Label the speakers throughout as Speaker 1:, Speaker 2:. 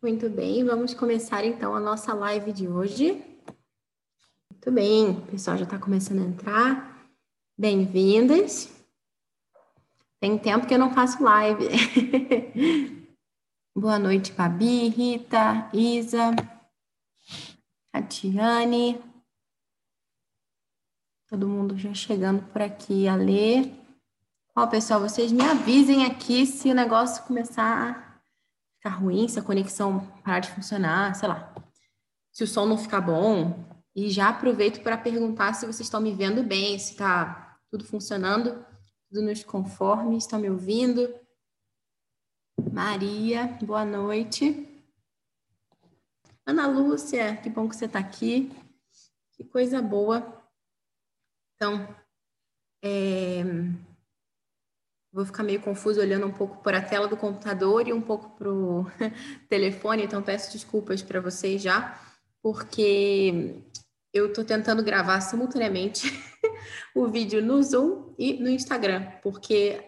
Speaker 1: Muito bem, vamos começar então a nossa live de hoje. Muito bem, o pessoal já está começando a entrar. Bem-vindas. Tem tempo que eu não faço live. Boa noite, Babi, Rita, Isa, Tatiane. Todo mundo já chegando por aqui a ler. Ó, pessoal, vocês me avisem aqui se o negócio começar ficar ruim, se a conexão parar de funcionar, sei lá. Se o som não ficar bom. E já aproveito para perguntar se vocês estão me vendo bem, se está tudo funcionando, tudo nos conforme, estão me ouvindo. Maria, boa noite. Ana Lúcia, que bom que você está aqui. Que coisa boa. Então, é, Vou ficar meio confuso olhando um pouco para a tela do computador e um pouco para o telefone, então peço desculpas para vocês já, porque eu estou tentando gravar simultaneamente o vídeo no Zoom e no Instagram, porque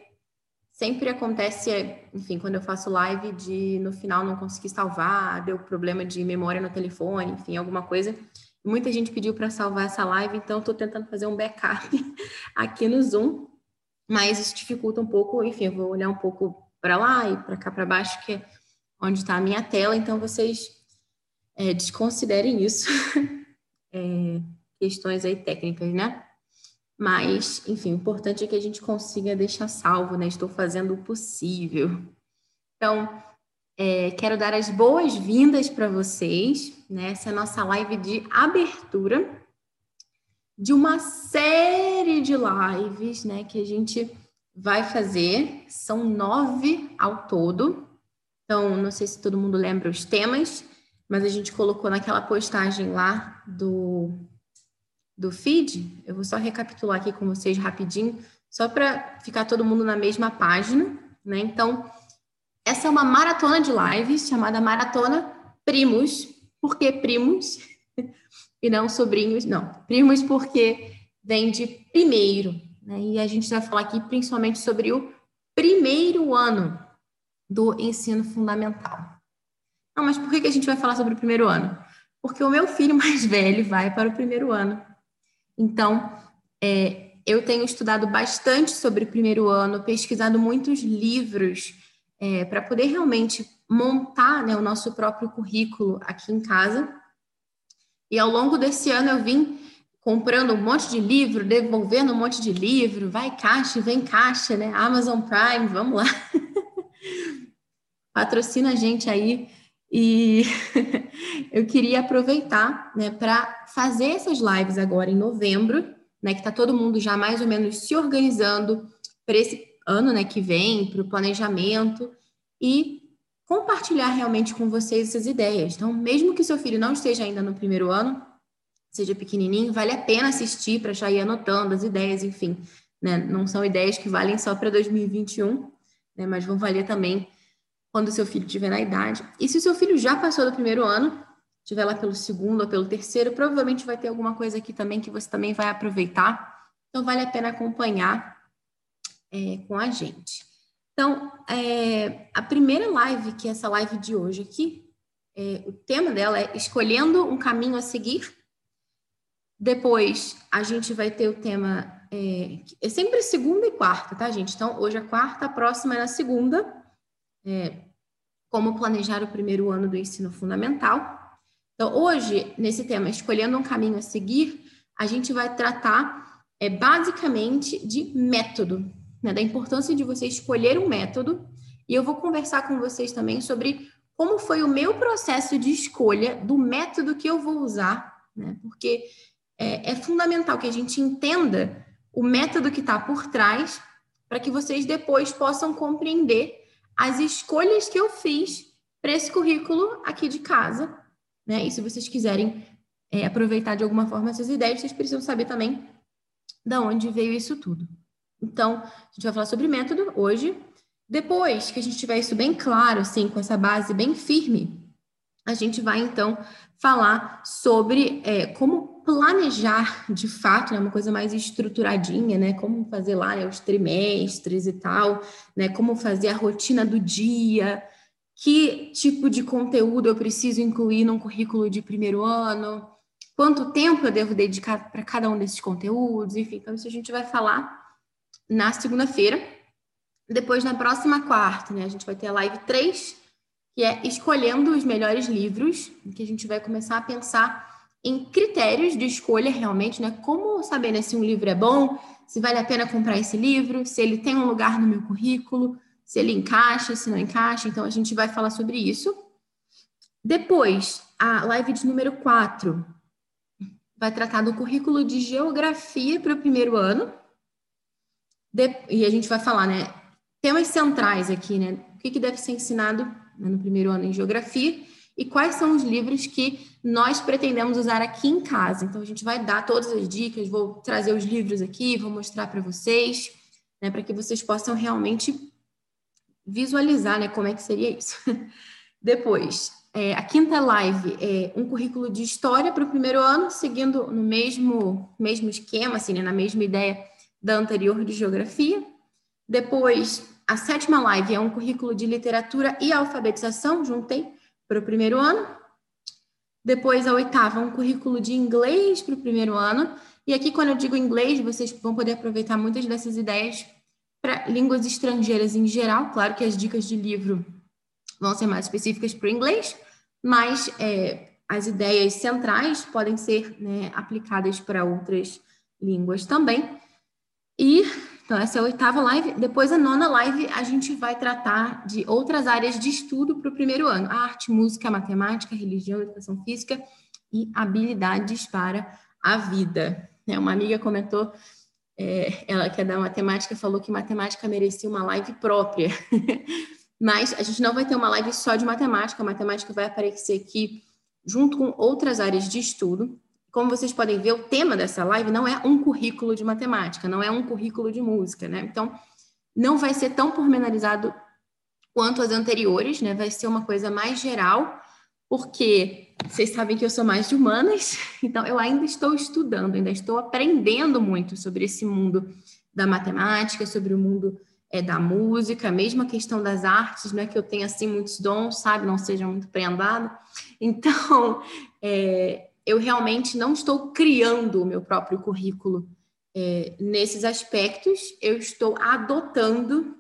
Speaker 1: sempre acontece, enfim, quando eu faço live, de no final não conseguir salvar, deu problema de memória no telefone, enfim, alguma coisa. Muita gente pediu para salvar essa live, então estou tentando fazer um backup aqui no Zoom mas isso dificulta um pouco, enfim, eu vou olhar um pouco para lá e para cá para baixo, que é onde está a minha tela, então vocês é, desconsiderem isso, é, questões aí técnicas, né? Mas, enfim, o importante é que a gente consiga deixar salvo, né? Estou fazendo o possível. Então, é, quero dar as boas-vindas para vocês, né? Essa é a nossa live de abertura de uma série de lives, né, que a gente vai fazer. São nove ao todo. Então, não sei se todo mundo lembra os temas, mas a gente colocou naquela postagem lá do, do feed. Eu vou só recapitular aqui com vocês rapidinho, só para ficar todo mundo na mesma página, né? Então, essa é uma maratona de lives chamada Maratona Primos. Por que primos? E não sobrinhos, não. Primos porque vem de primeiro, né? E a gente vai falar aqui principalmente sobre o primeiro ano do ensino fundamental. Não, mas por que a gente vai falar sobre o primeiro ano? Porque o meu filho mais velho vai para o primeiro ano. Então, é, eu tenho estudado bastante sobre o primeiro ano, pesquisado muitos livros é, para poder realmente montar né, o nosso próprio currículo aqui em casa e ao longo desse ano eu vim comprando um monte de livro, devolvendo um monte de livro, vai caixa, vem caixa, né? Amazon Prime, vamos lá. Patrocina a gente aí. E eu queria aproveitar, né, para fazer essas lives agora em novembro, né, que está todo mundo já mais ou menos se organizando para esse ano, né, que vem, para o planejamento e compartilhar realmente com vocês essas ideias. Então, mesmo que seu filho não esteja ainda no primeiro ano, seja pequenininho, vale a pena assistir para já ir anotando as ideias, enfim. Né? Não são ideias que valem só para 2021, né? mas vão valer também quando seu filho estiver na idade. E se o seu filho já passou do primeiro ano, estiver lá pelo segundo ou pelo terceiro, provavelmente vai ter alguma coisa aqui também que você também vai aproveitar. Então, vale a pena acompanhar é, com a gente. Então, é, a primeira live, que é essa live de hoje aqui, é, o tema dela é escolhendo um caminho a seguir. Depois, a gente vai ter o tema. É, é sempre segunda e quarta, tá, gente? Então, hoje é quarta, a próxima é na segunda. É, como planejar o primeiro ano do ensino fundamental. Então, hoje, nesse tema, escolhendo um caminho a seguir, a gente vai tratar é, basicamente de método, né, da importância de você escolher um método. E eu vou conversar com vocês também sobre como foi o meu processo de escolha do método que eu vou usar, né? Porque é, é fundamental que a gente entenda o método que está por trás para que vocês depois possam compreender as escolhas que eu fiz para esse currículo aqui de casa, né? E se vocês quiserem é, aproveitar de alguma forma essas ideias, vocês precisam saber também de onde veio isso tudo. Então, a gente vai falar sobre método hoje. Depois que a gente tiver isso bem claro, assim, com essa base bem firme, a gente vai então falar sobre é, como planejar de fato, né, uma coisa mais estruturadinha, né, como fazer lá né, os trimestres e tal, né, como fazer a rotina do dia, que tipo de conteúdo eu preciso incluir num currículo de primeiro ano, quanto tempo eu devo dedicar para cada um desses conteúdos, enfim, então isso a gente vai falar na segunda-feira. Depois, na próxima quarta, né, a gente vai ter a live 3, que é escolhendo os melhores livros, que a gente vai começar a pensar em critérios de escolha realmente, né? Como saber né, se um livro é bom, se vale a pena comprar esse livro, se ele tem um lugar no meu currículo, se ele encaixa, se não encaixa. Então, a gente vai falar sobre isso. Depois, a live de número 4 vai tratar do currículo de geografia para o primeiro ano. De... E a gente vai falar, né? Temas centrais aqui, né? O que, que deve ser ensinado né, no primeiro ano em geografia e quais são os livros que nós pretendemos usar aqui em casa. Então, a gente vai dar todas as dicas, vou trazer os livros aqui, vou mostrar para vocês, né, para que vocês possam realmente visualizar né, como é que seria isso. Depois, é, a quinta live é um currículo de história para o primeiro ano, seguindo no mesmo, mesmo esquema, assim, né, na mesma ideia da anterior de geografia. Depois, a sétima live é um currículo de literatura e alfabetização, juntei para o primeiro ano. Depois, a oitava, um currículo de inglês para o primeiro ano. E aqui, quando eu digo inglês, vocês vão poder aproveitar muitas dessas ideias para línguas estrangeiras em geral. Claro que as dicas de livro vão ser mais específicas para o inglês, mas é, as ideias centrais podem ser né, aplicadas para outras línguas também. E então, essa é a oitava live. Depois, a nona live, a gente vai tratar de outras áreas de estudo para o primeiro ano: arte, música, matemática, religião, educação física e habilidades para a vida. É, uma amiga comentou, é, ela que é da matemática, falou que matemática merecia uma live própria. Mas a gente não vai ter uma live só de matemática, a matemática vai aparecer aqui junto com outras áreas de estudo. Como vocês podem ver, o tema dessa live não é um currículo de matemática, não é um currículo de música, né? Então, não vai ser tão pormenorizado quanto as anteriores, né? Vai ser uma coisa mais geral, porque vocês sabem que eu sou mais de humanas, então eu ainda estou estudando, ainda estou aprendendo muito sobre esse mundo da matemática, sobre o mundo é, da música, mesmo a questão das artes, não é que eu tenha assim muitos dons, sabe? Não seja muito prendado. Então, é, eu realmente não estou criando o meu próprio currículo é, nesses aspectos, eu estou adotando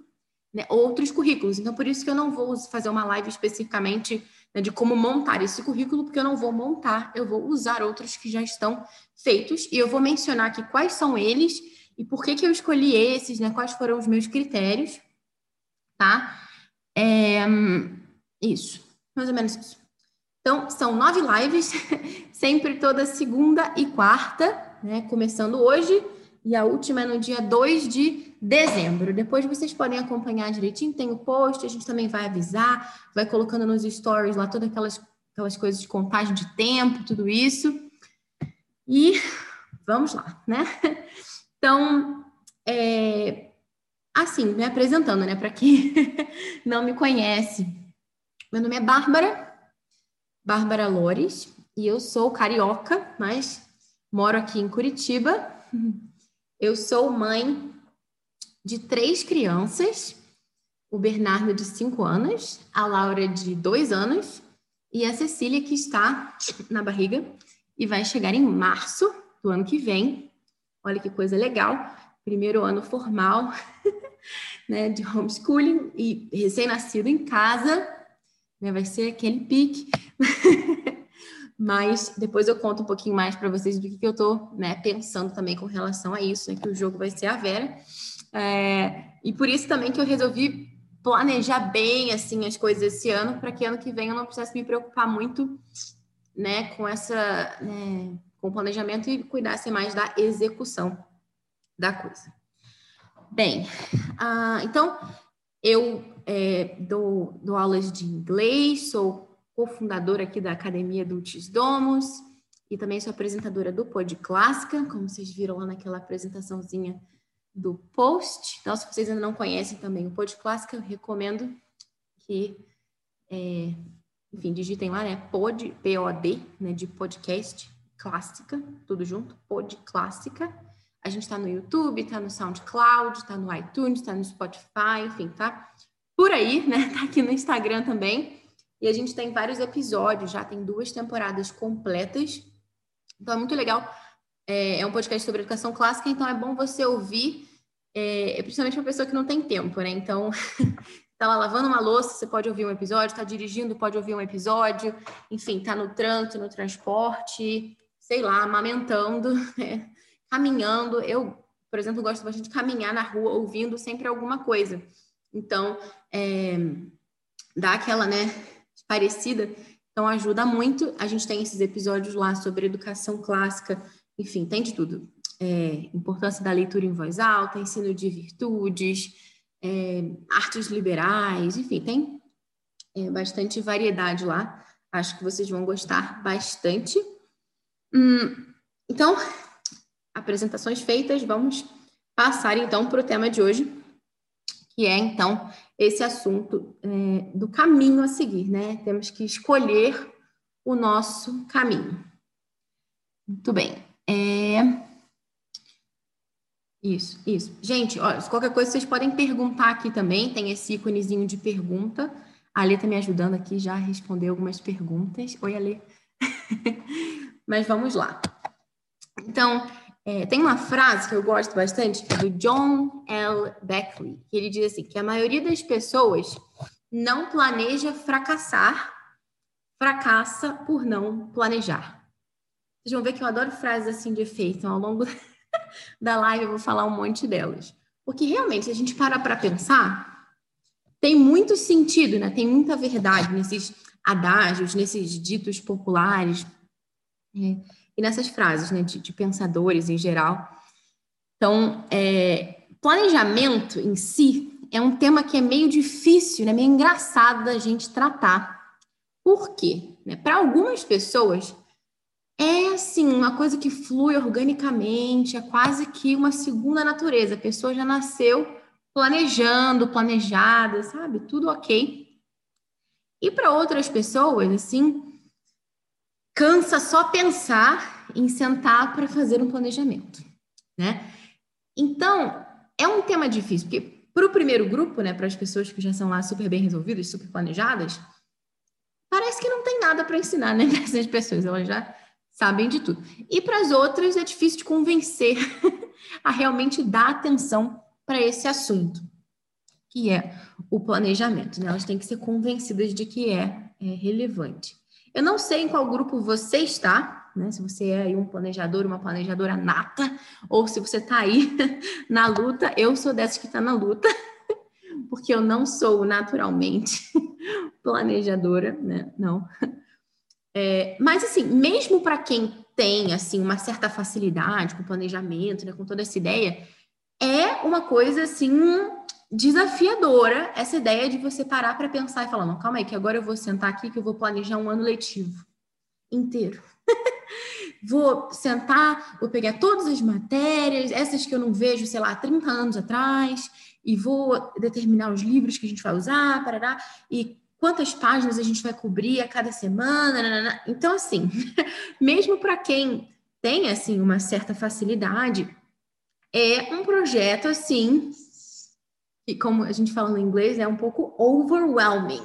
Speaker 1: né, outros currículos. Então, por isso que eu não vou fazer uma live especificamente né, de como montar esse currículo, porque eu não vou montar, eu vou usar outros que já estão feitos e eu vou mencionar aqui quais são eles e por que, que eu escolhi esses, né, quais foram os meus critérios, tá? É, isso, mais ou menos isso. Então, são nove lives, sempre toda segunda e quarta, né? Começando hoje, e a última é no dia 2 de dezembro. Depois vocês podem acompanhar direitinho, tem o post, a gente também vai avisar, vai colocando nos stories lá todas aquelas, aquelas coisas de contagem de tempo, tudo isso. E vamos lá, né? Então, é, assim, me apresentando, né? Para quem não me conhece, meu nome é Bárbara, Bárbara Lores e eu sou carioca, mas moro aqui em Curitiba. Eu sou mãe de três crianças: o Bernardo, de cinco anos, a Laura, de dois anos, e a Cecília, que está na barriga e vai chegar em março do ano que vem. Olha que coisa legal! Primeiro ano formal né, de homeschooling e recém-nascido em casa né? Vai ser aquele pique. Mas depois eu conto um pouquinho mais para vocês do que, que eu estou né, pensando também com relação a isso, né, que o jogo vai ser a Vera. É, e por isso também que eu resolvi planejar bem assim as coisas esse ano, para que ano que vem eu não precisasse me preocupar muito né, com essa né, com o planejamento e cuidasse mais da execução da coisa. Bem, uh, então eu é, dou, dou, aulas de inglês, sou cofundadora aqui da Academia Dulcis Domus e também sou apresentadora do Pod Clássica, como vocês viram lá naquela apresentaçãozinha do post. Então, se vocês ainda não conhecem também o Pod Clássica, eu recomendo que, é, enfim, digitem lá, né? Pod, P-O-D, né? De podcast, clássica, tudo junto, Pod Clássica. A gente está no YouTube, está no SoundCloud, está no iTunes, está no Spotify, enfim, tá? por aí, né? Tá aqui no Instagram também. E a gente tem vários episódios, já tem duas temporadas completas. Então é muito legal. É, é um podcast sobre educação clássica, então é bom você ouvir, é, principalmente para pessoa que não tem tempo, né? Então, tá lá lavando uma louça, você pode ouvir um episódio, tá dirigindo, pode ouvir um episódio, enfim, tá no trânsito, no transporte, sei lá, amamentando, né? caminhando. Eu, por exemplo, gosto bastante de caminhar na rua ouvindo sempre alguma coisa. Então, é, dá aquela, né, parecida. Então, ajuda muito. A gente tem esses episódios lá sobre educação clássica, enfim, tem de tudo. É, importância da leitura em voz alta, ensino de virtudes, é, artes liberais, enfim, tem é, bastante variedade lá. Acho que vocês vão gostar bastante. Hum, então, apresentações feitas, vamos passar então para o tema de hoje, que é então esse assunto é, do caminho a seguir, né? Temos que escolher o nosso caminho. Muito bem. É... Isso, isso. Gente, olha, qualquer coisa vocês podem perguntar aqui também, tem esse íconezinho de pergunta. A Alê está me ajudando aqui já a responder algumas perguntas. Oi, Alê. Mas vamos lá. Então, é, tem uma frase que eu gosto bastante, é do John L. Beckley, que ele diz assim, que a maioria das pessoas não planeja fracassar, fracassa por não planejar. Vocês vão ver que eu adoro frases assim de efeito, então, ao longo da live eu vou falar um monte delas. Porque realmente, se a gente parar para pensar, tem muito sentido, né? tem muita verdade nesses adágios, nesses ditos populares. É, e nessas frases né, de, de pensadores em geral. Então, é, planejamento em si é um tema que é meio difícil, né, meio engraçado da gente tratar. Por quê? Né, Para algumas pessoas, é assim, uma coisa que flui organicamente, é quase que uma segunda natureza. A pessoa já nasceu planejando, planejada, sabe? Tudo ok. E para outras pessoas, assim, cansa só pensar em sentar para fazer um planejamento, né? Então, é um tema difícil, porque para o primeiro grupo, né, para as pessoas que já são lá super bem resolvidas, super planejadas, parece que não tem nada para ensinar, né, para essas pessoas, elas já sabem de tudo. E para as outras é difícil de convencer a realmente dar atenção para esse assunto, que é o planejamento, né? Elas têm que ser convencidas de que é, é relevante. Eu não sei em qual grupo você está, né? Se você é um planejador, uma planejadora nata, ou se você está aí na luta. Eu sou dessas que está na luta, porque eu não sou naturalmente planejadora, né? Não. É, mas assim, mesmo para quem tem assim uma certa facilidade com planejamento, né, com toda essa ideia, é uma coisa assim desafiadora essa ideia de você parar para pensar e falar: não, calma aí, que agora eu vou sentar aqui que eu vou planejar um ano letivo inteiro. vou sentar, vou pegar todas as matérias, essas que eu não vejo, sei lá, 30 anos atrás, e vou determinar os livros que a gente vai usar, parará, e quantas páginas a gente vai cobrir a cada semana. Nanana. Então, assim, mesmo para quem tem assim uma certa facilidade, é um projeto assim que, como a gente fala no inglês, é um pouco overwhelming.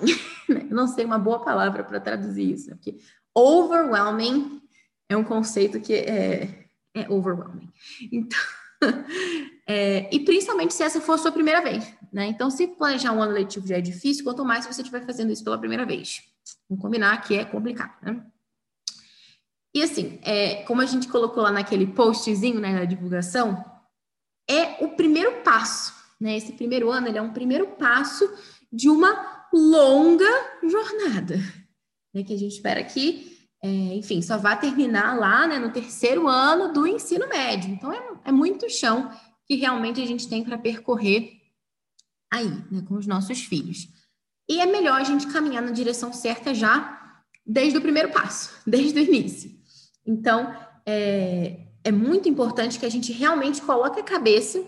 Speaker 1: Né? Eu não sei uma boa palavra para traduzir isso, porque overwhelming é um conceito que é, é overwhelming. Então, é, e principalmente se essa for a sua primeira vez, né? Então, se planejar um ano letivo já é difícil, quanto mais você estiver fazendo isso pela primeira vez. Vamos combinar que é complicado, né? E assim, é, como a gente colocou lá naquele postzinho, né, na divulgação, é o primeiro passo né? Esse primeiro ano ele é um primeiro passo de uma longa jornada, né? que a gente espera que, é, enfim, só vá terminar lá né, no terceiro ano do ensino médio. Então, é, é muito chão que realmente a gente tem para percorrer aí, né, com os nossos filhos. E é melhor a gente caminhar na direção certa já desde o primeiro passo, desde o início. Então, é, é muito importante que a gente realmente coloque a cabeça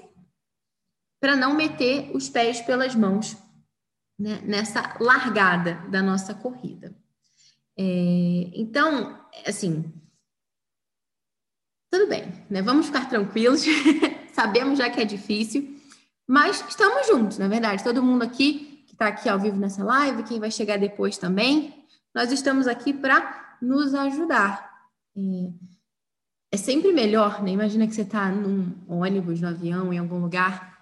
Speaker 1: para não meter os pés pelas mãos né, nessa largada da nossa corrida. É, então, assim, tudo bem, né? Vamos ficar tranquilos. Sabemos já que é difícil, mas estamos juntos, na verdade. Todo mundo aqui que está aqui ao vivo nessa live, quem vai chegar depois também. Nós estamos aqui para nos ajudar. É, é, sempre melhor, né? Imagina que você está num ônibus, no avião, em algum lugar,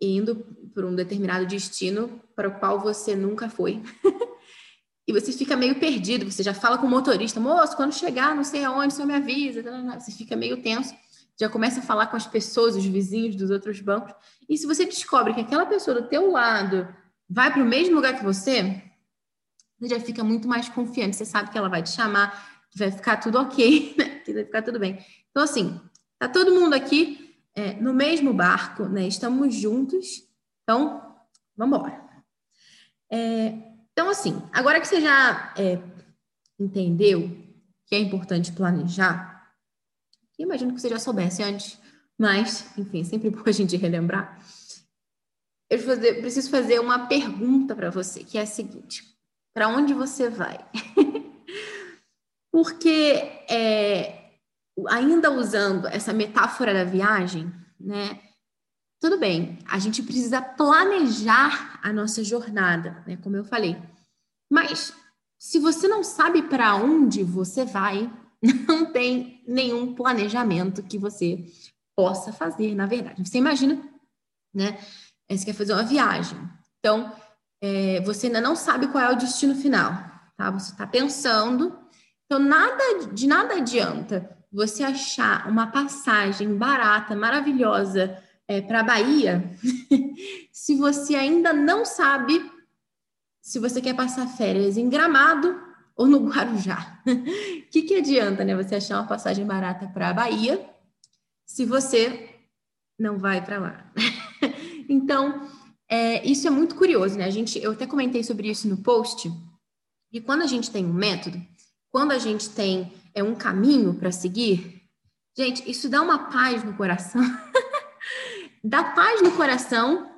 Speaker 1: indo para um determinado destino para o qual você nunca foi. e você fica meio perdido, você já fala com o motorista, moço, quando chegar, não sei aonde, só me avisa. Você fica meio tenso, já começa a falar com as pessoas, os vizinhos dos outros bancos. E se você descobre que aquela pessoa do teu lado vai para o mesmo lugar que você, você já fica muito mais confiante. Você sabe que ela vai te chamar, que vai ficar tudo ok, né? que vai ficar tudo bem. Então, assim, tá todo mundo aqui é, no mesmo barco, né? Estamos juntos. Então, vamos embora. É, então, assim, agora que você já é, entendeu que é importante planejar, imagino que você já soubesse antes, mas, enfim, é sempre bom a gente relembrar. Eu preciso fazer uma pergunta para você, que é a seguinte: para onde você vai? Porque, é, ainda usando essa metáfora da viagem, né? Tudo bem, a gente precisa planejar a nossa jornada, né? Como eu falei. Mas se você não sabe para onde você vai, não tem nenhum planejamento que você possa fazer, na verdade. Você imagina, né? Você quer fazer uma viagem. Então, é, você ainda não sabe qual é o destino final, tá? Você está pensando. Então, nada de nada adianta você achar uma passagem barata, maravilhosa é, para a Bahia, se você ainda não sabe se você quer passar férias em Gramado ou no Guarujá. O que, que adianta, né? Você achar uma passagem barata para a Bahia se você não vai para lá. então, é, isso é muito curioso, né? A gente, eu até comentei sobre isso no post. E quando a gente tem um método, quando a gente tem é, um caminho para seguir, gente, isso dá uma paz no coração. dá paz no coração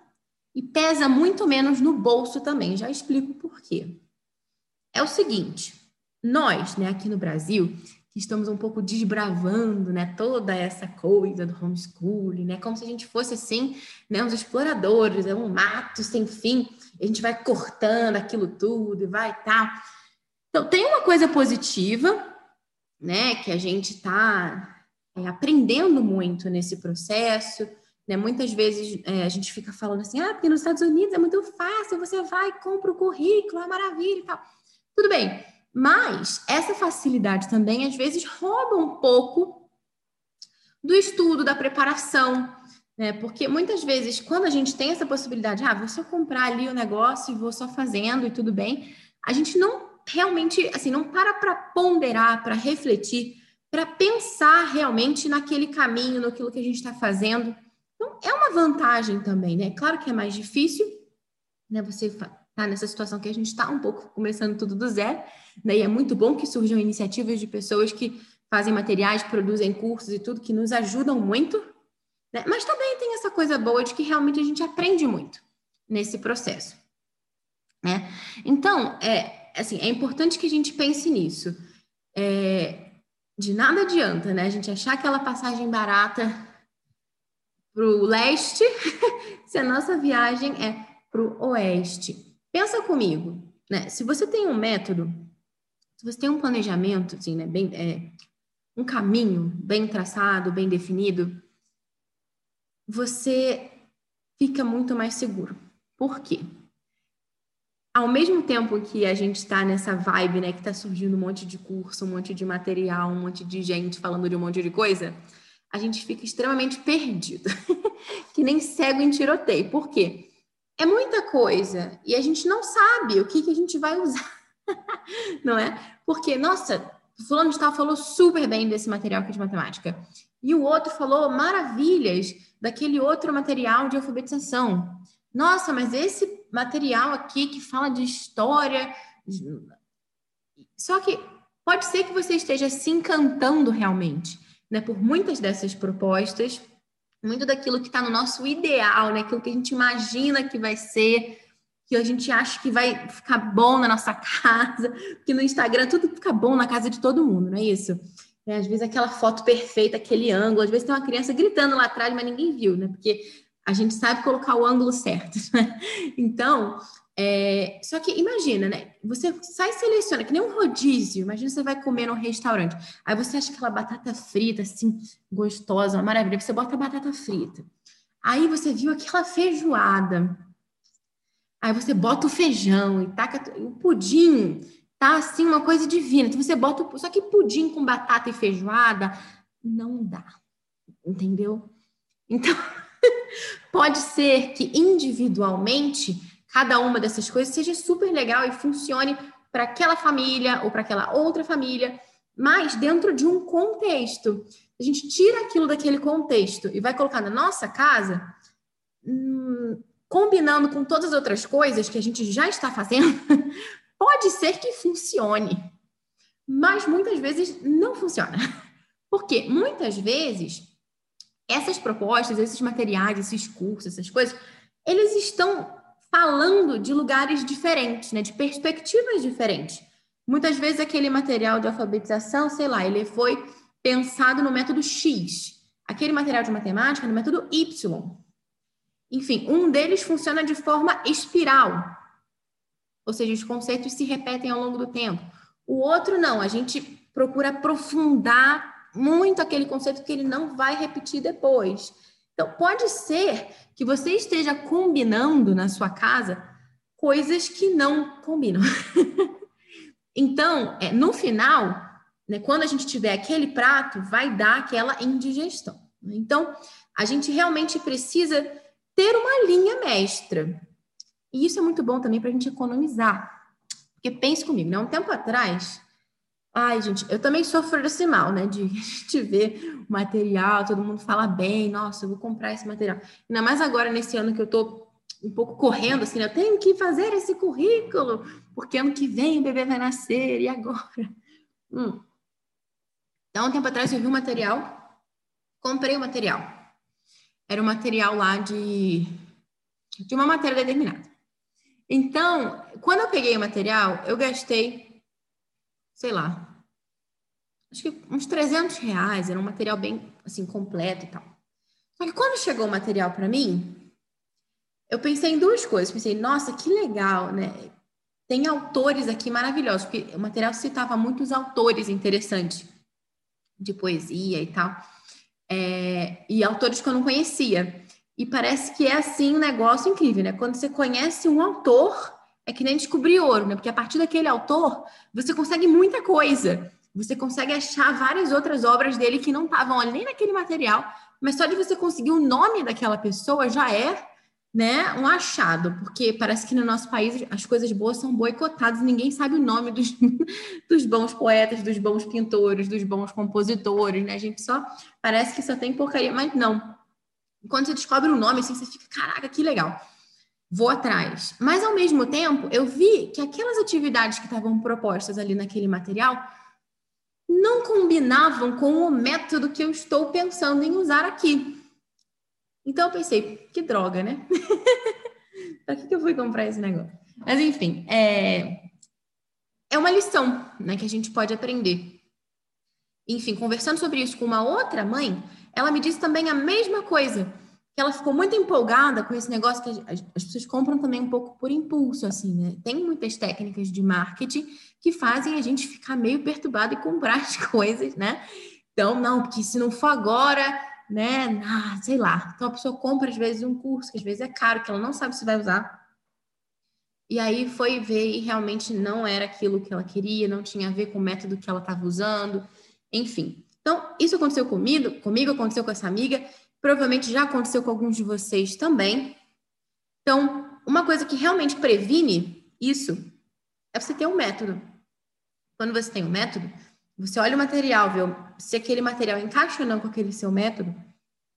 Speaker 1: e pesa muito menos no bolso também. Já explico por quê. É o seguinte, nós, né, aqui no Brasil, que estamos um pouco desbravando, né, toda essa coisa do homeschooling, né, como se a gente fosse assim, né, uns exploradores, é um mato sem fim, a gente vai cortando aquilo tudo e vai tá. Então, tem uma coisa positiva, né, que a gente está é, aprendendo muito nesse processo, né, muitas vezes é, a gente fica falando assim, ah, porque nos Estados Unidos é muito fácil, você vai, compra o currículo, é maravilha e tal. Tudo bem, mas essa facilidade também, às vezes, rouba um pouco do estudo, da preparação, né? Porque muitas vezes, quando a gente tem essa possibilidade, ah, vou só comprar ali o negócio e vou só fazendo e tudo bem, a gente não realmente, assim, não para para ponderar, para refletir, para pensar realmente naquele caminho, naquilo que a gente está fazendo. Então, é uma vantagem também, né? Claro que é mais difícil, né? Você tá nessa situação que a gente está um pouco começando tudo do zero, né? E é muito bom que surjam iniciativas de pessoas que fazem materiais, produzem cursos e tudo, que nos ajudam muito, né? Mas também tem essa coisa boa de que realmente a gente aprende muito nesse processo, né? Então, é, assim, é importante que a gente pense nisso. É, de nada adianta, né? A gente achar aquela passagem barata para o leste se a nossa viagem é para o oeste. Pensa comigo, né? Se você tem um método, se você tem um planejamento, assim, né? Bem, é, um caminho bem traçado, bem definido, você fica muito mais seguro. Por quê? Ao mesmo tempo que a gente está nessa vibe, né, que está surgindo um monte de curso, um monte de material, um monte de gente falando de um monte de coisa, a gente fica extremamente perdido, que nem cego em tiroteio. Por quê? é muita coisa e a gente não sabe o que, que a gente vai usar, não é? Porque, nossa, fulano de tal falou super bem desse material aqui de matemática e o outro falou maravilhas daquele outro material de alfabetização. Nossa, mas esse material aqui que fala de história. Só que pode ser que você esteja se encantando realmente né, por muitas dessas propostas muito daquilo que está no nosso ideal, né? Aquilo que a gente imagina que vai ser, que a gente acha que vai ficar bom na nossa casa, que no Instagram tudo fica bom na casa de todo mundo, não é isso? É, às vezes aquela foto perfeita, aquele ângulo, às vezes tem uma criança gritando lá atrás, mas ninguém viu, né? Porque a gente sabe colocar o ângulo certo, né? Então, É, só que imagina, né? Você sai e seleciona, que nem um rodízio. Imagina você vai comer num restaurante. Aí você acha aquela batata frita, assim, gostosa, uma maravilha. Você bota a batata frita. Aí você viu aquela feijoada. Aí você bota o feijão e taca o pudim. Tá assim, uma coisa divina. Então você bota. Só que pudim com batata e feijoada não dá. Entendeu? Então, pode ser que individualmente cada uma dessas coisas seja super legal e funcione para aquela família ou para aquela outra família, mas dentro de um contexto. A gente tira aquilo daquele contexto e vai colocar na nossa casa, hum, combinando com todas as outras coisas que a gente já está fazendo, pode ser que funcione, mas muitas vezes não funciona. Porque muitas vezes essas propostas, esses materiais, esses cursos, essas coisas, eles estão falando de lugares diferentes, né, de perspectivas diferentes. Muitas vezes aquele material de alfabetização, sei lá, ele foi pensado no método X, aquele material de matemática no método Y. Enfim, um deles funciona de forma espiral, ou seja, os conceitos se repetem ao longo do tempo. O outro não, a gente procura aprofundar muito aquele conceito que ele não vai repetir depois. Então, pode ser que você esteja combinando na sua casa coisas que não combinam. então, é, no final, né, quando a gente tiver aquele prato, vai dar aquela indigestão. Então, a gente realmente precisa ter uma linha mestra. E isso é muito bom também para a gente economizar. Porque pense comigo, né? Um tempo atrás, Ai, gente, eu também sofro desse mal, né? De a gente ver o material, todo mundo fala bem, nossa, eu vou comprar esse material. Ainda mais agora, nesse ano que eu tô um pouco correndo, assim, né? eu tenho que fazer esse currículo, porque ano que vem o bebê vai nascer, e agora? Hum. Então, um tempo atrás eu vi um material, comprei o material. Era um material lá de, de uma matéria determinada. Então, quando eu peguei o material, eu gastei sei lá, acho que uns 300 reais, era um material bem, assim, completo e tal. Só que quando chegou o material para mim, eu pensei em duas coisas. Pensei, nossa, que legal, né? Tem autores aqui maravilhosos, porque o material citava muitos autores interessantes de poesia e tal, é, e autores que eu não conhecia. E parece que é assim um negócio incrível, né? Quando você conhece um autor, é que nem descobrir ouro, né? Porque a partir daquele autor, você consegue muita coisa. Você consegue achar várias outras obras dele que não estavam ali nem naquele material, mas só de você conseguir o nome daquela pessoa já é, né, um achado, porque parece que no nosso país as coisas boas são boicotadas, ninguém sabe o nome dos, dos bons poetas, dos bons pintores, dos bons compositores, né? A gente só parece que só tem porcaria, mas não. Quando você descobre o nome, assim, você fica, caraca, que legal vou atrás. Mas, ao mesmo tempo, eu vi que aquelas atividades que estavam propostas ali naquele material não combinavam com o método que eu estou pensando em usar aqui. Então, eu pensei, que droga, né? Para que, que eu fui comprar esse negócio? Mas, enfim, é, é uma lição né, que a gente pode aprender. Enfim, conversando sobre isso com uma outra mãe, ela me disse também a mesma coisa que ela ficou muito empolgada com esse negócio que as pessoas compram também um pouco por impulso, assim, né? Tem muitas técnicas de marketing que fazem a gente ficar meio perturbado e comprar as coisas, né? Então, não, porque se não for agora, né? Ah, sei lá. Então a pessoa compra às vezes um curso que às vezes é caro, que ela não sabe se vai usar. E aí foi ver e realmente não era aquilo que ela queria, não tinha a ver com o método que ela estava usando, enfim. Então, isso aconteceu comigo, comigo aconteceu com essa amiga, Provavelmente já aconteceu com alguns de vocês também. Então, uma coisa que realmente previne isso é você ter um método. Quando você tem um método, você olha o material, vê se aquele material encaixa ou não com aquele seu método.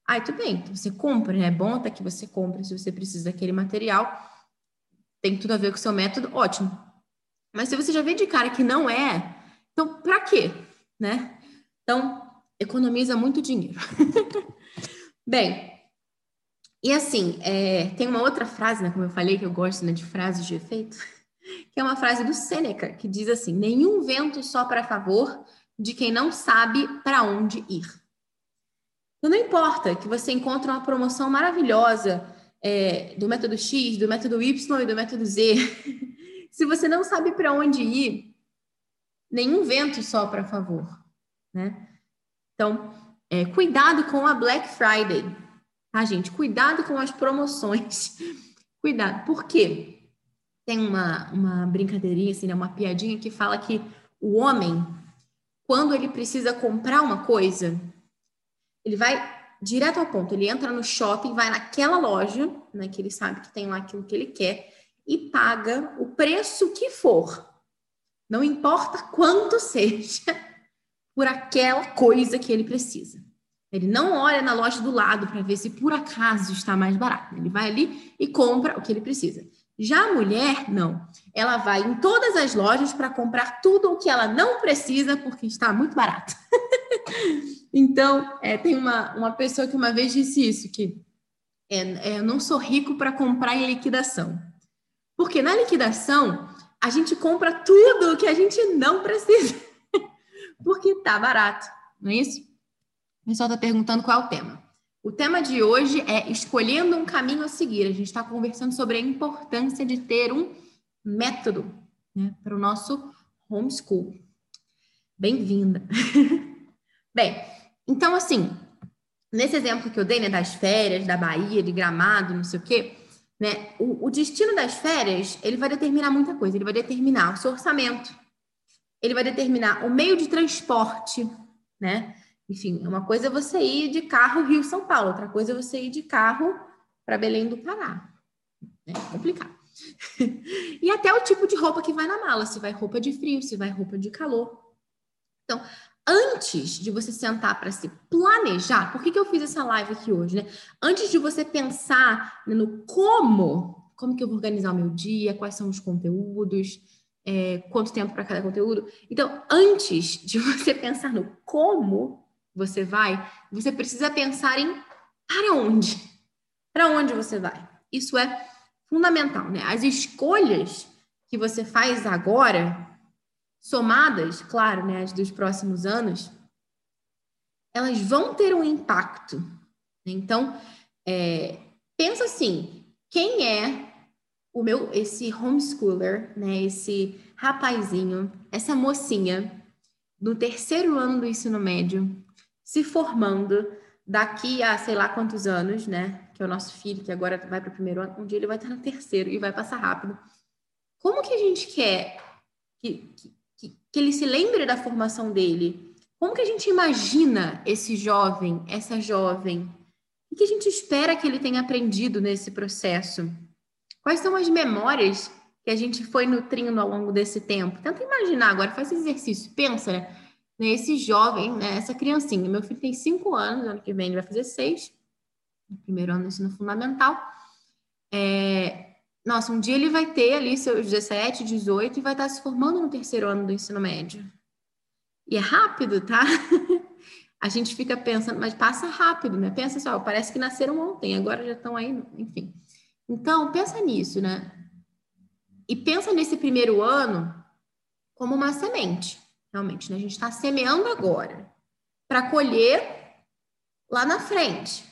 Speaker 1: Aí, tudo bem, então você compra, né? É bom até que você compre se você precisa daquele material. Tem tudo a ver com o seu método, ótimo. Mas se você já vê de cara que não é, então para quê? Né? Então, economiza muito dinheiro. Bem, e assim, é, tem uma outra frase, né, como eu falei, que eu gosto né, de frases de efeito, que é uma frase do Sêneca, que diz assim: Nenhum vento sopra a favor de quem não sabe para onde ir. Então, não importa que você encontre uma promoção maravilhosa é, do método X, do método Y e do método Z. Se você não sabe para onde ir, nenhum vento sopra a favor, né? Então, é, cuidado com a Black Friday, tá, gente? Cuidado com as promoções. cuidado. Por quê? Tem uma, uma brincadeirinha, assim, né? uma piadinha que fala que o homem, quando ele precisa comprar uma coisa, ele vai direto ao ponto. Ele entra no shopping, vai naquela loja, né, que ele sabe que tem lá aquilo que ele quer, e paga o preço que for. Não importa quanto seja por aquela coisa que ele precisa. Ele não olha na loja do lado para ver se por acaso está mais barato. Ele vai ali e compra o que ele precisa. Já a mulher, não. Ela vai em todas as lojas para comprar tudo o que ela não precisa porque está muito barato. então, é, tem uma, uma pessoa que uma vez disse isso, que é, é, eu não sou rico para comprar em liquidação. Porque na liquidação, a gente compra tudo o que a gente não precisa. Porque tá barato, não é isso? O pessoal está perguntando qual é o tema. O tema de hoje é escolhendo um caminho a seguir. A gente está conversando sobre a importância de ter um método né, para o nosso homeschool. Bem-vinda! Bem, então assim, nesse exemplo que eu dei, né, das férias, da Bahia, de Gramado, não sei o quê, né, o, o destino das férias, ele vai determinar muita coisa. Ele vai determinar o seu orçamento, ele vai determinar o meio de transporte, né? Enfim, uma coisa é você ir de carro Rio-São Paulo, outra coisa é você ir de carro para Belém do Pará. É complicado. e até o tipo de roupa que vai na mala, se vai roupa de frio, se vai roupa de calor. Então, antes de você sentar para se planejar, por que, que eu fiz essa live aqui hoje, né? Antes de você pensar no como, como que eu vou organizar o meu dia, quais são os conteúdos, é, quanto tempo para cada conteúdo. Então, antes de você pensar no como, você vai, você precisa pensar em para onde? Para onde você vai? Isso é fundamental, né? As escolhas que você faz agora, somadas, claro, né, as dos próximos anos, elas vão ter um impacto. Né? Então, é, pensa assim, quem é o meu, esse homeschooler, né, esse rapazinho, essa mocinha, no terceiro ano do ensino médio, se formando daqui a sei lá quantos anos, né? Que é o nosso filho, que agora vai para o primeiro ano, um dia ele vai estar no terceiro e vai passar rápido. Como que a gente quer que, que, que ele se lembre da formação dele? Como que a gente imagina esse jovem, essa jovem? O que a gente espera que ele tenha aprendido nesse processo? Quais são as memórias que a gente foi nutrindo ao longo desse tempo? Tenta imaginar agora, faz esse exercício, pensa, né? né, jovem, né, essa criancinha. Meu filho tem cinco anos, ano que vem ele vai fazer seis, no primeiro ano do ensino fundamental. É, nossa, um dia ele vai ter ali seus 17, 18 e vai estar se formando no terceiro ano do ensino médio. E é rápido, tá? A gente fica pensando, mas passa rápido, né? Pensa só, parece que nasceram ontem, agora já estão aí, enfim. Então, pensa nisso, né? E pensa nesse primeiro ano como uma semente realmente, né? A gente está semeando agora para colher lá na frente.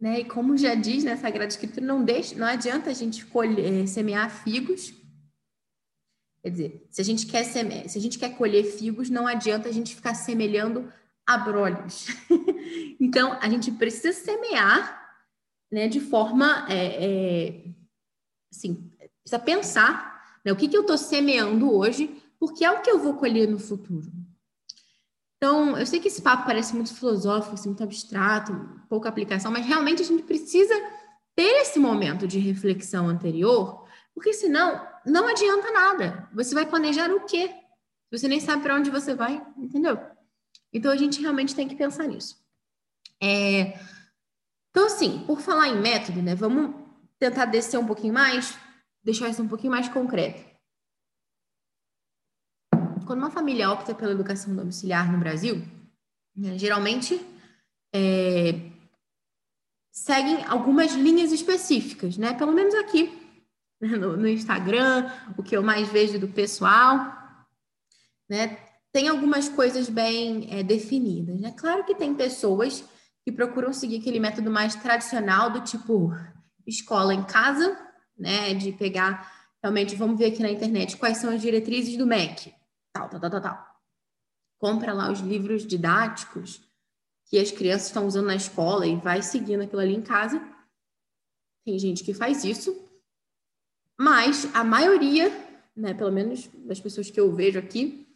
Speaker 1: Né? E como já diz na Sagrada Escritura, não, deixa, não adianta a gente colher, eh, semear figos. Quer dizer, se a gente quer semear, se a gente quer colher figos, não adianta a gente ficar semelhando abrolhos. então, a gente precisa semear né, de forma é, é, assim, precisa pensar né, o que, que eu estou semeando hoje porque é o que eu vou colher no futuro. Então, eu sei que esse papo parece muito filosófico, assim, muito abstrato, pouca aplicação, mas realmente a gente precisa ter esse momento de reflexão anterior, porque senão não adianta nada. Você vai planejar o quê? Você nem sabe para onde você vai, entendeu? Então a gente realmente tem que pensar nisso. É... Então, assim, por falar em método, né? Vamos tentar descer um pouquinho mais, deixar isso um pouquinho mais concreto quando uma família opta pela educação domiciliar no Brasil, né, geralmente é, seguem algumas linhas específicas, né? Pelo menos aqui no, no, Instagram, o que eu mais vejo do pessoal, né? Tem algumas coisas bem é, definidas, né? Claro que tem pessoas que procuram seguir aquele método mais tradicional do tipo escola em casa, né? De pegar, realmente, vamos ver aqui na internet quais são as diretrizes do MEC. Tal, tal, tal, tal, tal. Compra lá os livros didáticos que as crianças estão usando na escola e vai seguindo aquilo ali em casa. Tem gente que faz isso, mas a maioria, né, pelo menos das pessoas que eu vejo aqui,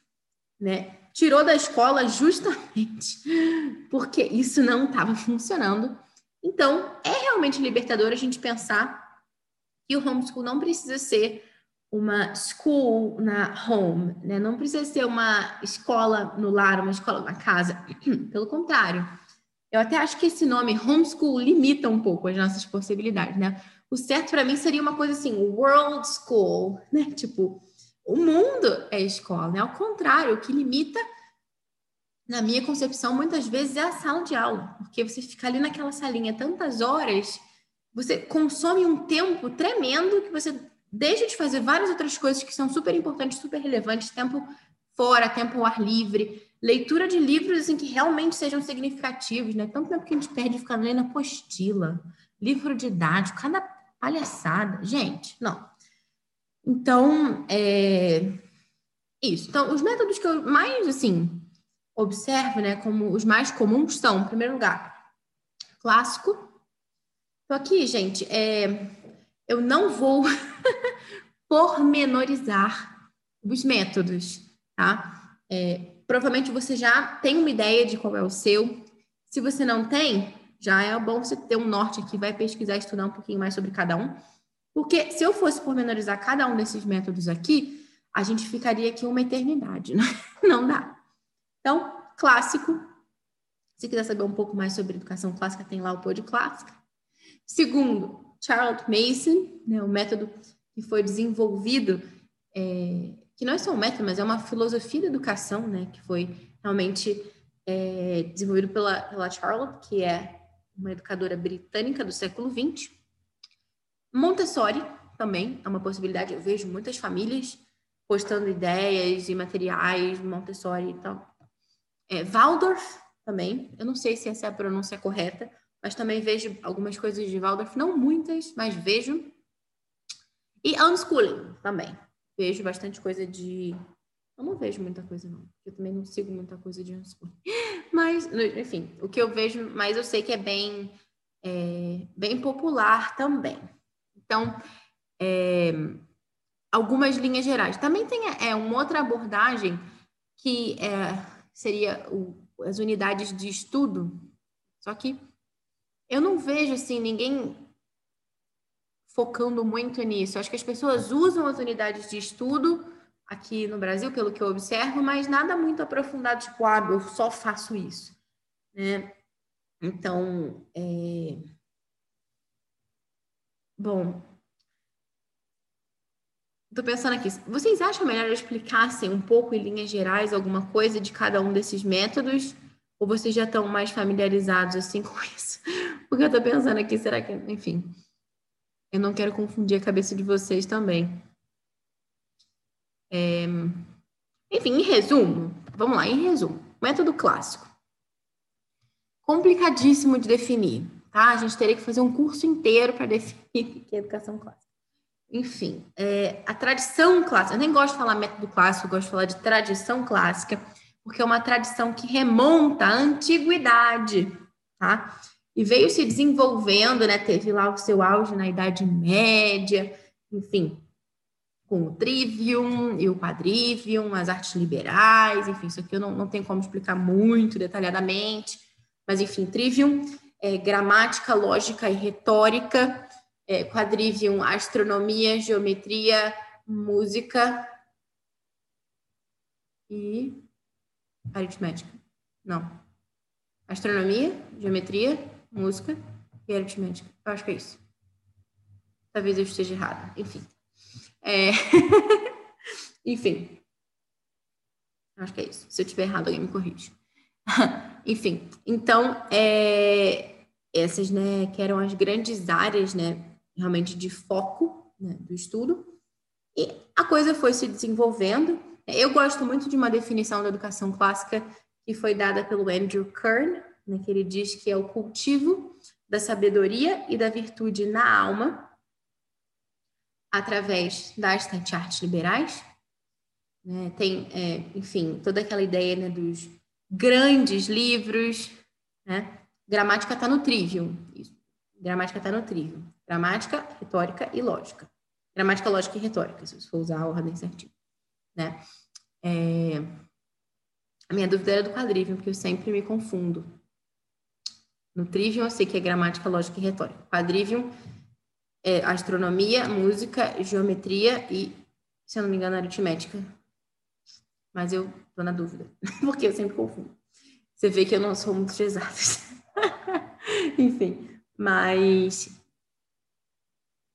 Speaker 1: né, tirou da escola justamente porque isso não estava funcionando. Então, é realmente libertador a gente pensar que o homeschool não precisa ser uma school na home, né? Não precisa ser uma escola no lar, uma escola na casa. Pelo contrário, eu até acho que esse nome homeschool limita um pouco as nossas possibilidades, né? O certo para mim seria uma coisa assim, world school, né? Tipo, o mundo é escola, né? Ao contrário, o que limita, na minha concepção, muitas vezes é a sala de aula, porque você fica ali naquela salinha tantas horas, você consome um tempo tremendo que você deixa de fazer várias outras coisas que são super importantes, super relevantes, tempo fora, tempo ao ar livre, leitura de livros assim que realmente sejam significativos, né? Tanto tempo que a gente perde ficando lendo apostila, livro didático, cada palhaçada. Gente, não. Então, é isso. Então, os métodos que eu mais assim observo, né, como os mais comuns são, em primeiro lugar, clássico. Então aqui, gente, é eu não vou pormenorizar os métodos, tá? É, provavelmente você já tem uma ideia de qual é o seu. Se você não tem, já é bom você ter um norte aqui, vai pesquisar, estudar um pouquinho mais sobre cada um. Porque se eu fosse pormenorizar cada um desses métodos aqui, a gente ficaria aqui uma eternidade, né? não dá. Então, clássico. Se quiser saber um pouco mais sobre educação clássica, tem lá o Pod Clássica. Segundo, Charles Mason, né, o método que foi desenvolvido, é, que não é só um método, mas é uma filosofia da educação, né, que foi realmente é, desenvolvido pela, pela Charlotte, que é uma educadora britânica do século XX. Montessori também é uma possibilidade. Eu vejo muitas famílias postando ideias e materiais Montessori e tal. É, Waldorf também. Eu não sei se essa é a pronúncia correta, mas também vejo algumas coisas de Waldorf, não muitas, mas vejo. E unschooling também. Vejo bastante coisa de. Eu não vejo muita coisa, não. Eu também não sigo muita coisa de unschooling. Mas, enfim, o que eu vejo, mas eu sei que é bem, é, bem popular também. Então, é, algumas linhas gerais. Também tem é, uma outra abordagem que é, seria o, as unidades de estudo, só que eu não vejo assim ninguém focando muito nisso. Acho que as pessoas usam as unidades de estudo aqui no Brasil, pelo que eu observo, mas nada muito aprofundado, tipo, ah, eu só faço isso, né? Então, é... bom, estou pensando aqui, vocês acham melhor eu explicassem um pouco em linhas gerais alguma coisa de cada um desses métodos? Ou vocês já estão mais familiarizados assim com isso? Porque eu estou pensando aqui, será que, enfim, eu não quero confundir a cabeça de vocês também. É... Enfim, em resumo, vamos lá, em resumo, método clássico. Complicadíssimo de definir, tá? A gente teria que fazer um curso inteiro para definir o que é educação clássica. Enfim, é, a tradição clássica, eu nem gosto de falar método clássico, eu gosto de falar de tradição clássica, porque é uma tradição que remonta à antiguidade, tá? E veio se desenvolvendo, né? Teve lá o seu auge na Idade Média, enfim, com o trivium e o quadrivium, as artes liberais, enfim, isso aqui eu não, não tenho como explicar muito detalhadamente, mas enfim, trivium, é, gramática, lógica e retórica, é, quadrivium, astronomia, geometria, música e aritmética. Não. Astronomia, geometria, música e aritmética. Eu acho que é isso. Talvez eu esteja errada. Enfim. É... Enfim. Acho que é isso. Se eu estiver errado, alguém me corrige. Enfim. Então, é... essas, né, que eram as grandes áreas, né, realmente de foco né, do estudo. E a coisa foi se desenvolvendo eu gosto muito de uma definição da educação clássica que foi dada pelo Andrew Kern, né, que ele diz que é o cultivo da sabedoria e da virtude na alma, através das sete artes liberais. Né? Tem, é, enfim, toda aquela ideia né, dos grandes livros. Né? Gramática está no trivium. Isso. Gramática está no trivium. Gramática, retórica e lógica. Gramática, lógica e retórica, se você for usar a ordem certinho. Né? É... A minha dúvida era do quadrivium, porque eu sempre me confundo. No trivium eu sei que é gramática, lógica e retórica. Quadrivium é astronomia, música, geometria e, se eu não me engano, aritmética. Mas eu tô na dúvida, porque eu sempre confundo. Você vê que eu não sou muito de exatas. Enfim, mas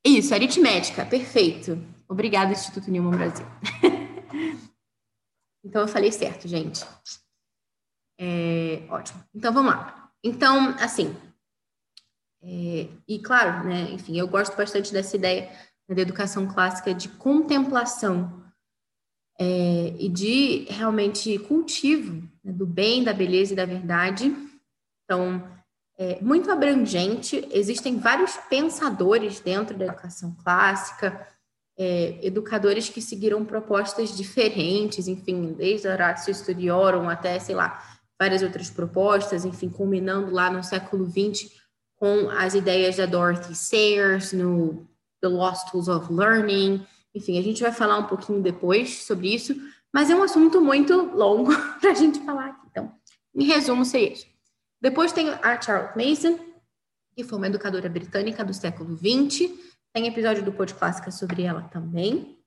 Speaker 1: isso, aritmética, perfeito. Obrigada, Instituto Newman Brasil. então, eu falei certo, gente. É, ótimo. Então, vamos lá. Então, assim, é, e claro, né, enfim, eu gosto bastante dessa ideia da educação clássica de contemplação é, e de realmente cultivo né, do bem, da beleza e da verdade. Então, é, muito abrangente. Existem vários pensadores dentro da educação clássica, é, educadores que seguiram propostas diferentes, enfim, desde Horácio Studiorum até, sei lá, várias outras propostas, enfim, culminando lá no século XX com as ideias da Dorothy Sayers no The Lost Tools of Learning. Enfim, a gente vai falar um pouquinho depois sobre isso, mas é um assunto muito longo para a gente falar aqui. Então, em resumo, seria isso. Depois tem a Charlotte Mason, que foi uma educadora britânica do século XX. Tem episódio do Pod Clássica sobre ela também.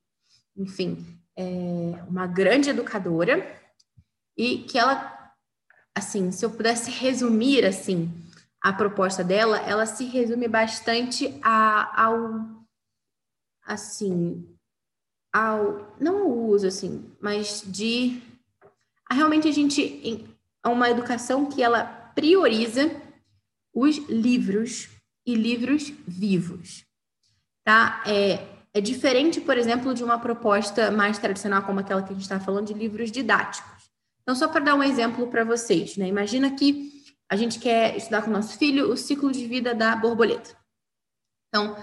Speaker 1: Enfim, é uma grande educadora e que ela, assim, se eu pudesse resumir assim a proposta dela, ela se resume bastante a, ao, assim, ao não ao uso assim, mas de a realmente a gente a uma educação que ela prioriza os livros e livros vivos. Tá? É, é diferente, por exemplo, de uma proposta mais tradicional como aquela que a gente está falando de livros didáticos. Então, só para dar um exemplo para vocês, né? Imagina que a gente quer estudar com o nosso filho o ciclo de vida da borboleta. Então,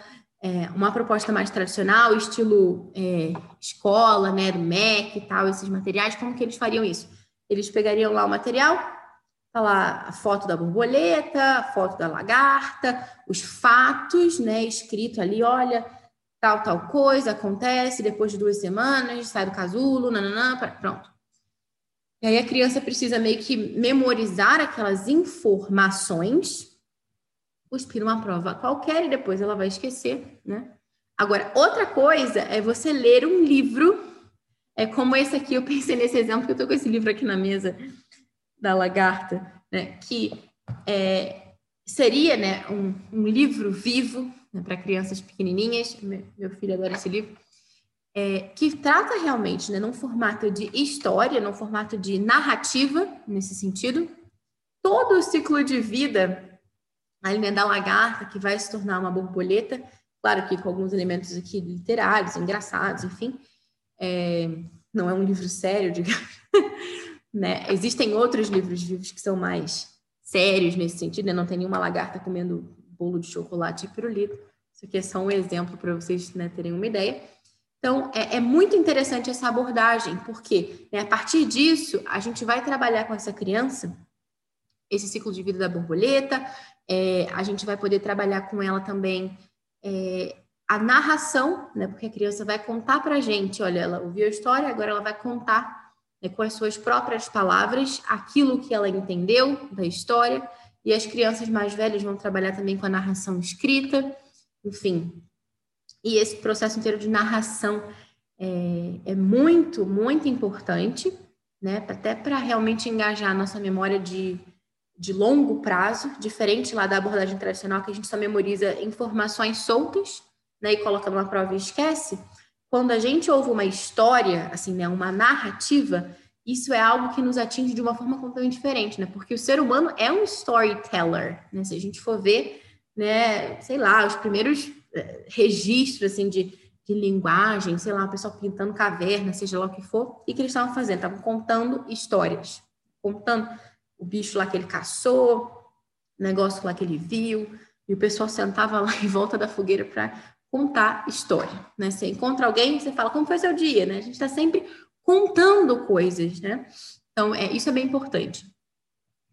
Speaker 1: é, uma proposta mais tradicional, estilo é, escola, né, do MEC e tal, esses materiais, como que eles fariam isso? Eles pegariam lá o material, Tá lá a foto da borboleta, a foto da lagarta, os fatos, né, escrito ali, olha, tal, tal coisa acontece depois de duas semanas, sai do casulo, nananã, pronto. E aí a criança precisa meio que memorizar aquelas informações, cuspir uma prova qualquer e depois ela vai esquecer, né? Agora, outra coisa é você ler um livro, é como esse aqui, eu pensei nesse exemplo, que eu tô com esse livro aqui na mesa, da lagarta, né, que é, seria né, um, um, livro vivo né, para crianças pequenininhas, meu filho adora esse livro, é, que trata realmente né, num formato de história, num formato de narrativa, nesse sentido, todo o ciclo de vida ali, né, da lagarta, que vai se tornar uma borboleta, claro que com alguns elementos aqui literários, engraçados, enfim, é, não é um livro sério, digamos, né? Existem outros livros vivos que são mais sérios nesse sentido, né? não tem nenhuma lagarta comendo bolo de chocolate e pirulito. Isso aqui é só um exemplo para vocês né, terem uma ideia. Então, é, é, muito interessante essa abordagem, porque né, a partir disso, a gente vai trabalhar com essa criança esse ciclo de vida da borboleta, é, a gente vai poder trabalhar com ela também é, a narração, né, porque a criança vai contar para a gente, olha, ela ouviu a história, agora ela vai contar né, com as suas próprias palavras, aquilo que ela entendeu da história, e as crianças mais velhas vão trabalhar também com a narração escrita, enfim. E esse processo inteiro de narração é, é muito, muito importante, né, até para realmente engajar a nossa memória de, de longo prazo, diferente lá da abordagem tradicional, que a gente só memoriza informações soltas, né, e coloca numa prova e esquece quando a gente ouve uma história, assim, né, uma narrativa, isso é algo que nos atinge de uma forma completamente diferente, né? Porque o ser humano é um storyteller, né? Se a gente for ver, né, sei lá, os primeiros eh, registros, assim, de, de linguagem, sei lá, o pessoal pintando caverna, seja lá o que for, que, que eles estavam fazendo? Estavam contando histórias, contando o bicho lá que ele caçou, o negócio lá que ele viu, E o pessoal sentava lá em volta da fogueira para contar história, né? Você encontra alguém, você fala como foi seu dia, né? A gente está sempre contando coisas, né? Então, é, isso é bem importante.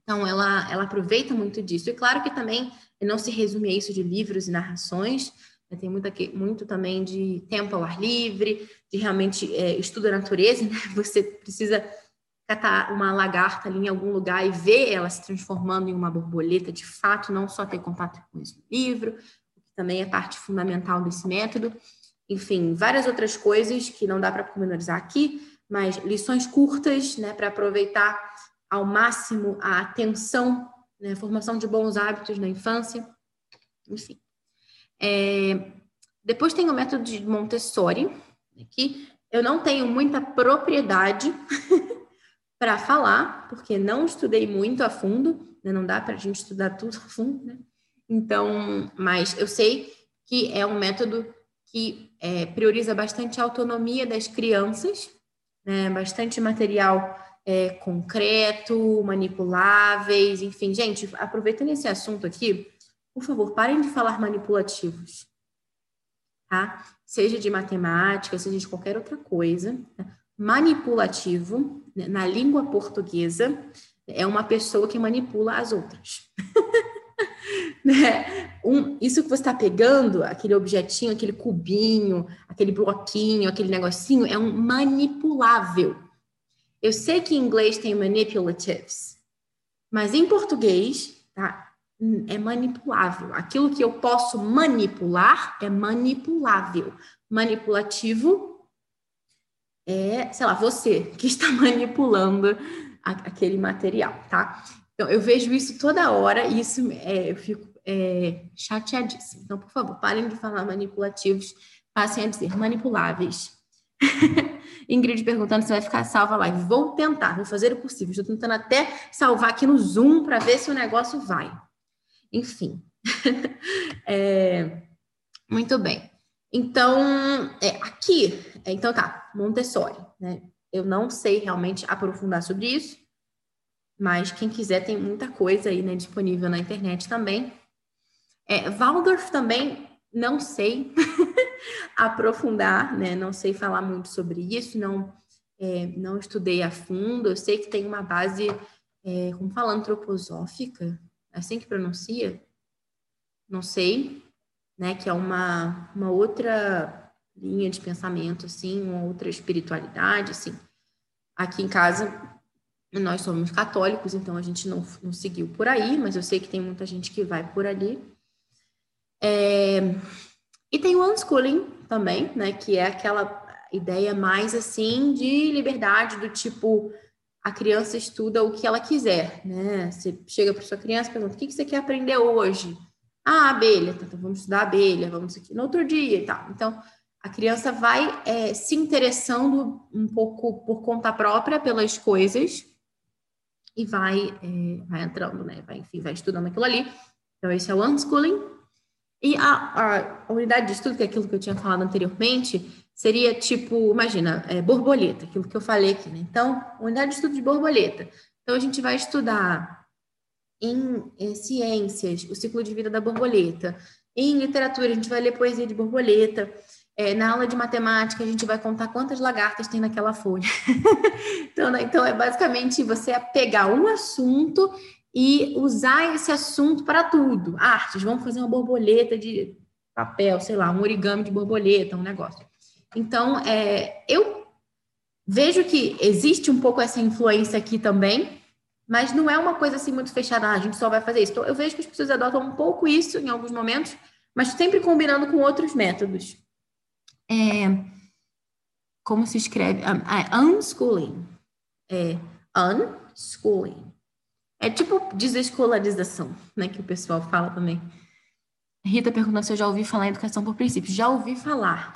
Speaker 1: Então, ela, ela aproveita muito disso. E claro que também não se resume a isso de livros e narrações, né? tem muita, muito também de tempo ao ar livre, de realmente é, estudo da natureza, né? Você precisa catar uma lagarta ali em algum lugar e ver ela se transformando em uma borboleta de fato, não só ter contato com esse livro, que também é parte fundamental desse método. Enfim, várias outras coisas que não dá para pormenorizar aqui, mas lições curtas, né, para aproveitar ao máximo a atenção, né, formação de bons hábitos na infância, enfim. É, depois tem o método de Montessori, que eu não tenho muita propriedade para falar, porque não estudei muito a fundo, né? não dá para a gente estudar tudo a fundo, né? Então, mas eu sei que é um método que é, prioriza bastante a autonomia das crianças, né? bastante material é, concreto, manipuláveis, enfim. Gente, aproveitando esse assunto aqui, por favor, parem de falar manipulativos, tá? Seja de matemática, seja de qualquer outra coisa. Tá? Manipulativo, né, na língua portuguesa, é uma pessoa que manipula as outras. né? um, isso que você está pegando, aquele objetinho, aquele cubinho, aquele bloquinho, aquele negocinho, é um manipulável. Eu sei que em inglês tem manipulatives, mas em português, tá? É manipulável. Aquilo que eu posso manipular é manipulável. Manipulativo é, sei lá, você que está manipulando aquele material, tá? Então, eu vejo isso toda hora e isso é, eu fico é, chateadíssima. Então, por favor, parem de falar manipulativos, passem a dizer manipuláveis. Ingrid perguntando se vai ficar salva a live. Vou tentar, vou fazer o possível. Estou tentando até salvar aqui no Zoom para ver se o negócio vai. Enfim. é, muito bem. Então, é, aqui, é, então tá, Montessori, né? Eu não sei realmente aprofundar sobre isso, mas quem quiser tem muita coisa aí, né, disponível na internet também. É, Waldorf também não sei aprofundar, né? Não sei falar muito sobre isso, não é, não estudei a fundo. Eu sei que tem uma base, é, como fala, antroposófica, é assim que pronuncia? Não sei, né? Que é uma, uma outra linha de pensamento, assim, uma outra espiritualidade, assim. Aqui em casa, nós somos católicos, então a gente não, não seguiu por aí, mas eu sei que tem muita gente que vai por ali. É... E tem o unschooling também, né? Que é aquela ideia mais, assim, de liberdade, do tipo, a criança estuda o que ela quiser, né? Você chega para sua criança e pergunta, o que você quer aprender hoje? Ah, abelha, tá, então vamos estudar abelha, vamos aqui no outro dia e tal. Então, a criança vai é, se interessando um pouco por conta própria pelas coisas e vai, é, vai entrando, né? Vai, enfim, vai estudando aquilo ali. Então, esse é o unschooling. E a, a unidade de estudo, que é aquilo que eu tinha falado anteriormente, seria tipo, imagina, é, borboleta, aquilo que eu falei aqui, né? Então, unidade de estudo de borboleta. Então, a gente vai estudar em, em ciências, o ciclo de vida da borboleta. Em literatura, a gente vai ler poesia de borboleta. É, na aula de matemática, a gente vai contar quantas lagartas tem naquela folha. então, né, então, é basicamente você pegar um assunto e usar esse assunto para tudo. Artes, vamos fazer uma borboleta de papel, sei lá, um origami de borboleta, um negócio. Então, é, eu vejo que existe um pouco essa influência aqui também, mas não é uma coisa assim muito fechada, ah, a gente só vai fazer isso. Então, eu vejo que as pessoas adotam um pouco isso em alguns momentos, mas sempre combinando com outros métodos. É, como se escreve? Um, uh, unschooling. É, unschooling. É tipo desescolarização, né, que o pessoal fala também. Rita perguntando se eu já ouvi falar em educação por princípios. Já ouvi falar.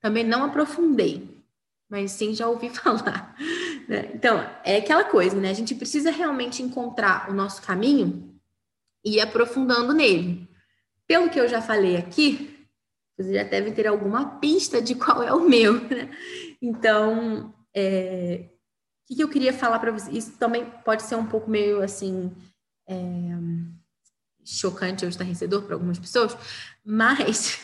Speaker 1: Também não aprofundei, mas sim já ouvi falar. Né? Então, é aquela coisa, né? A gente precisa realmente encontrar o nosso caminho e ir aprofundando nele. Pelo que eu já falei aqui, vocês já devem ter alguma pista de qual é o meu, né? Então, é, o que, eu queria falar para vocês? Isso também pode ser um pouco meio assim. É, chocante ou estarrecedor para algumas pessoas, mas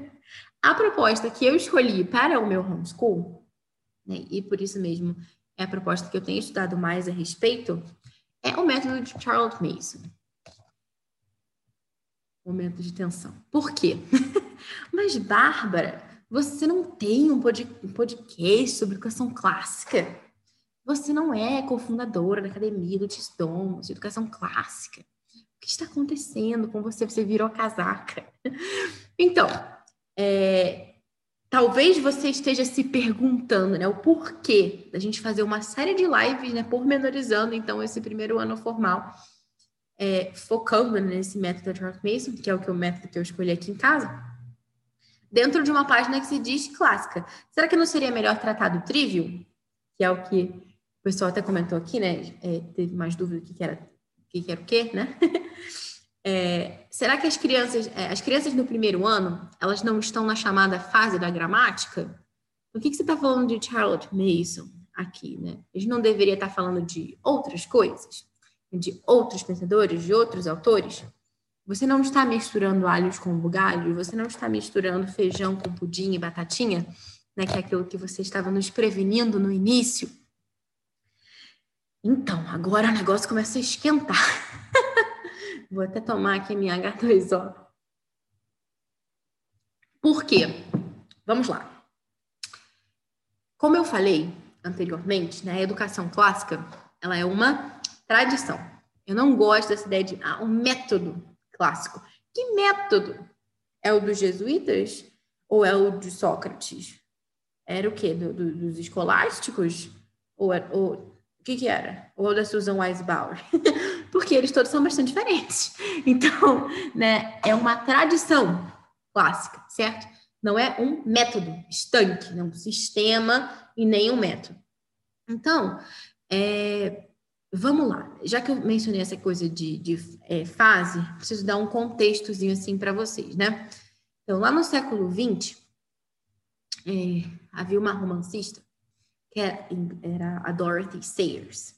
Speaker 1: a proposta que eu escolhi para o meu homeschool, né, e por isso mesmo é a proposta que eu tenho estudado mais a respeito, é o método de Charles Mason. Momento de tensão. Por quê? Mas, Bárbara, você não tem um podcast sobre educação clássica? Você não é cofundadora da Academia do Tisdomos, de Educação Clássica. O que está acontecendo com você? Você virou casaca. Então, é, talvez você esteja se perguntando, né, o porquê da gente fazer uma série de lives, né, pormenorizando, então, esse primeiro ano formal, é, focando nesse método de Charles Mason, que é o, que o método que eu escolhi aqui em casa, dentro de uma página que se diz clássica. Será que não seria melhor tratar do trivial? Que é o que o pessoal até comentou aqui, né? É, teve mais dúvida do que, que era que, que era o quê, né? É, será que as crianças, é, as crianças no primeiro ano, elas não estão na chamada fase da gramática? O que, que você está falando de Charlotte Mason aqui, né? A gente não deveria estar tá falando de outras coisas, de outros pensadores, de outros autores? Você não está misturando alhos com bugalho, você não está misturando feijão com pudim e batatinha, né? Que é aquilo que você estava nos prevenindo no início. Então, agora o negócio começa a esquentar. Vou até tomar aqui minha H2O. Por quê? Vamos lá. Como eu falei anteriormente, né, a educação clássica ela é uma tradição. Eu não gosto dessa ideia de ah, um método clássico. Que método? É o dos jesuítas ou é o de Sócrates? Era o quê? Do, do, dos escolásticos? Ou, é, ou o que, que era? Ou da Susan Weisbauer? Porque eles todos são bastante diferentes. Então, né, é uma tradição clássica, certo? Não é um método estanque, não um sistema e nem um método. Então, é, vamos lá. Já que eu mencionei essa coisa de, de é, fase, preciso dar um contextozinho assim para vocês, né? Então, lá no século XX, é, havia uma romancista que é, era a Dorothy Sayers.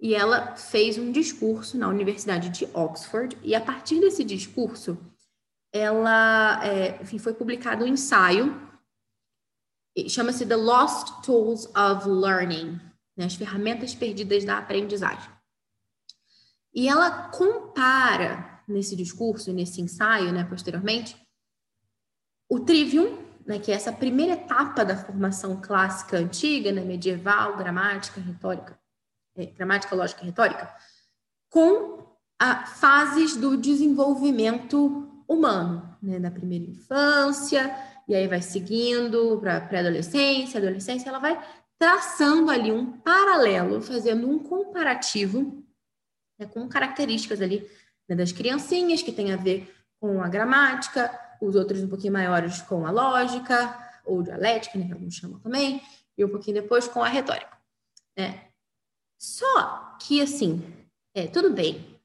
Speaker 1: E ela fez um discurso na Universidade de Oxford, e a partir desse discurso, ela é, enfim, foi publicado um ensaio, chama-se The Lost Tools of Learning, né, as ferramentas perdidas da aprendizagem. E ela compara nesse discurso, nesse ensaio, né, posteriormente, o trivium né, que é essa primeira etapa da formação clássica antiga, né, medieval, gramática, retórica, é, gramática, lógica e retórica, com a, fases do desenvolvimento humano, né, na primeira infância, e aí vai seguindo para pré-adolescência, adolescência, ela vai traçando ali um paralelo, fazendo um comparativo né, com características ali né, das criancinhas que tem a ver com a gramática, os outros um pouquinho maiores com a lógica, ou dialética, né, que alguns chamam também, e um pouquinho depois com a retórica. Né? Só que, assim, é, tudo bem,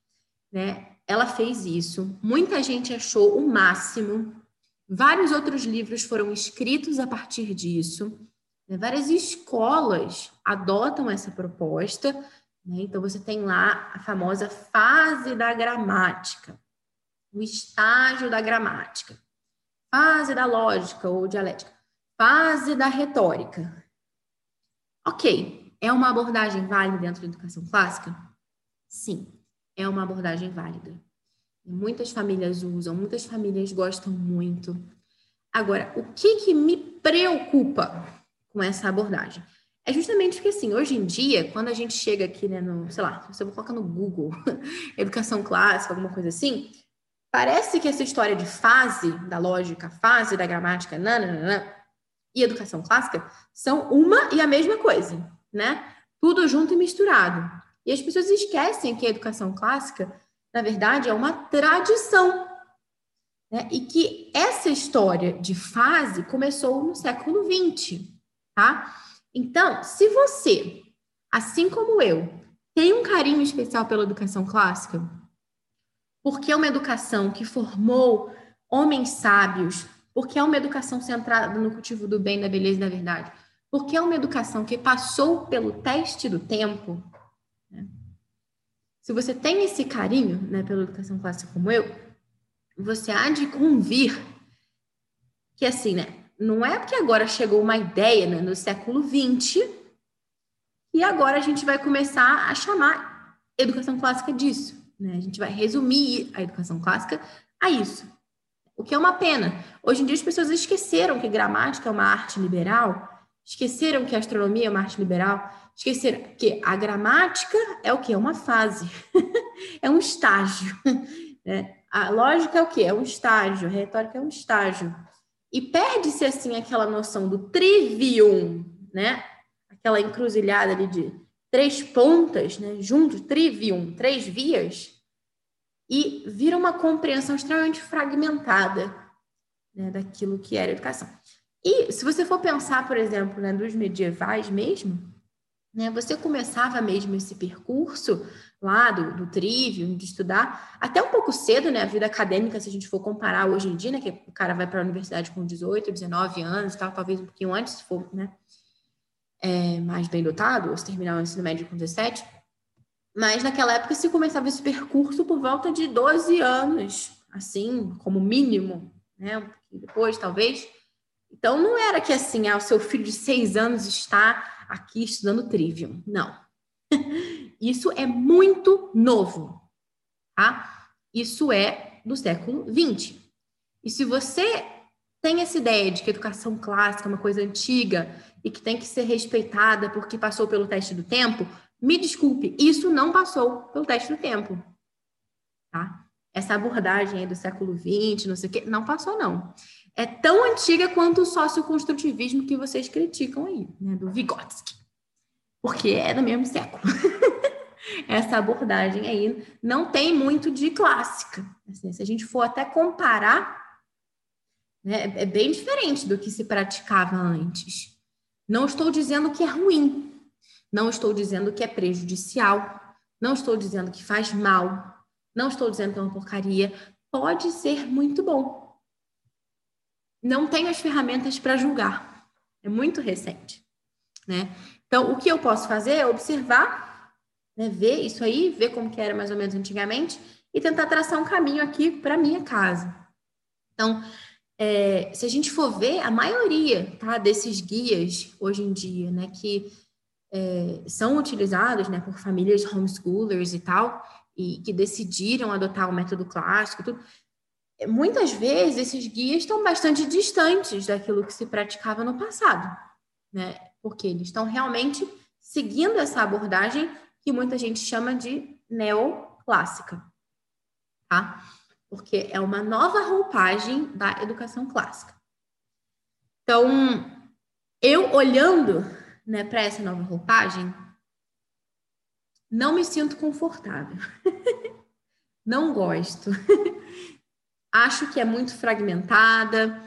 Speaker 1: né? Ela fez isso, muita gente achou o máximo, vários outros livros foram escritos a partir disso, né? várias escolas adotam essa proposta, né? então você tem lá a famosa fase da gramática, o estágio da gramática fase da lógica ou dialética, fase da retórica. Ok, é uma abordagem válida dentro da educação clássica? Sim, é uma abordagem válida. Muitas famílias usam, muitas famílias gostam muito. Agora, o que, que me preocupa com essa abordagem? É justamente porque, assim, hoje em dia, quando a gente chega aqui, né, no, sei lá, você coloca no Google, educação clássica, alguma coisa assim, Parece que essa história de fase da lógica, fase da gramática, nananana, e educação clássica são uma e a mesma coisa, né? Tudo junto e misturado. E as pessoas esquecem que a educação clássica, na verdade, é uma tradição. Né? E que essa história de fase começou no século XX, tá? Então, se você, assim como eu, tem um carinho especial pela educação clássica, porque é uma educação que formou homens sábios, porque é uma educação centrada no cultivo do bem, da beleza e da verdade, porque é uma educação que passou pelo teste do tempo. Né? se você tem esse carinho né, pela educação clássica como eu, você há de convir que, assim, né, não é porque agora chegou uma ideia né, no século XX e agora a gente vai começar a chamar educação clássica disso. Né? A gente vai resumir a educação clássica a isso. O que é uma pena. Hoje em dia as pessoas esqueceram que gramática é uma arte liberal, esqueceram que a astronomia é uma arte liberal, esqueceram que a gramática é o que? É uma fase, é um estágio. Né? A lógica é o que? É um estágio, a retórica é um estágio. E perde-se assim aquela noção do trivium, né? Aquela encruzilhada ali de três pontas, né? Juntos, trivium, três vias, e vira uma compreensão extremamente fragmentada né, daquilo que era educação. E se você for pensar, por exemplo, né, dos medievais mesmo, né, você começava mesmo esse percurso lá do, do trivium, de estudar, até um pouco cedo, né, a vida acadêmica, se a gente for comparar hoje em dia, né, que o cara vai para a universidade com 18, 19 anos, tal, talvez um pouquinho antes, se for, né, é, mais bem dotado, ou se terminar o ensino médio com 17, mas naquela época se começava esse percurso por volta de 12 anos, assim, como mínimo, né? Um pouquinho depois, talvez. Então, não era que assim, ah, o seu filho de seis anos está aqui estudando Trivium. Não. Isso é muito novo, tá? Isso é do século XX. E se você tem essa ideia de que educação clássica é uma coisa antiga e que tem que ser respeitada porque passou pelo teste do tempo, me desculpe, isso não passou pelo teste do tempo. Tá? Essa abordagem aí do século XX, não sei o quê, não passou, não. É tão antiga quanto o socioconstrutivismo que vocês criticam aí, né, do Vygotsky. Porque é do mesmo século. Essa abordagem aí não tem muito de clássica. Assim, se a gente for até comparar, né, é bem diferente do que se praticava antes. Não estou dizendo que é ruim, não estou dizendo que é prejudicial, não estou dizendo que faz mal, não estou dizendo que é uma porcaria. Pode ser muito bom. Não tenho as ferramentas para julgar. É muito recente, né? Então, o que eu posso fazer é observar, né, ver isso aí, ver como que era mais ou menos antigamente e tentar traçar um caminho aqui para minha casa. Então, é, se a gente for ver, a maioria tá, desses guias hoje em dia, né, que é, são utilizados né, por famílias homeschoolers e tal, e que decidiram adotar o método clássico, tudo. muitas vezes esses guias estão bastante distantes daquilo que se praticava no passado, né? Porque eles estão realmente seguindo essa abordagem que muita gente chama de neoclássica, tá? Porque é uma nova roupagem da educação clássica. Então, eu olhando né, para essa nova roupagem, não me sinto confortável. não gosto. Acho que é muito fragmentada.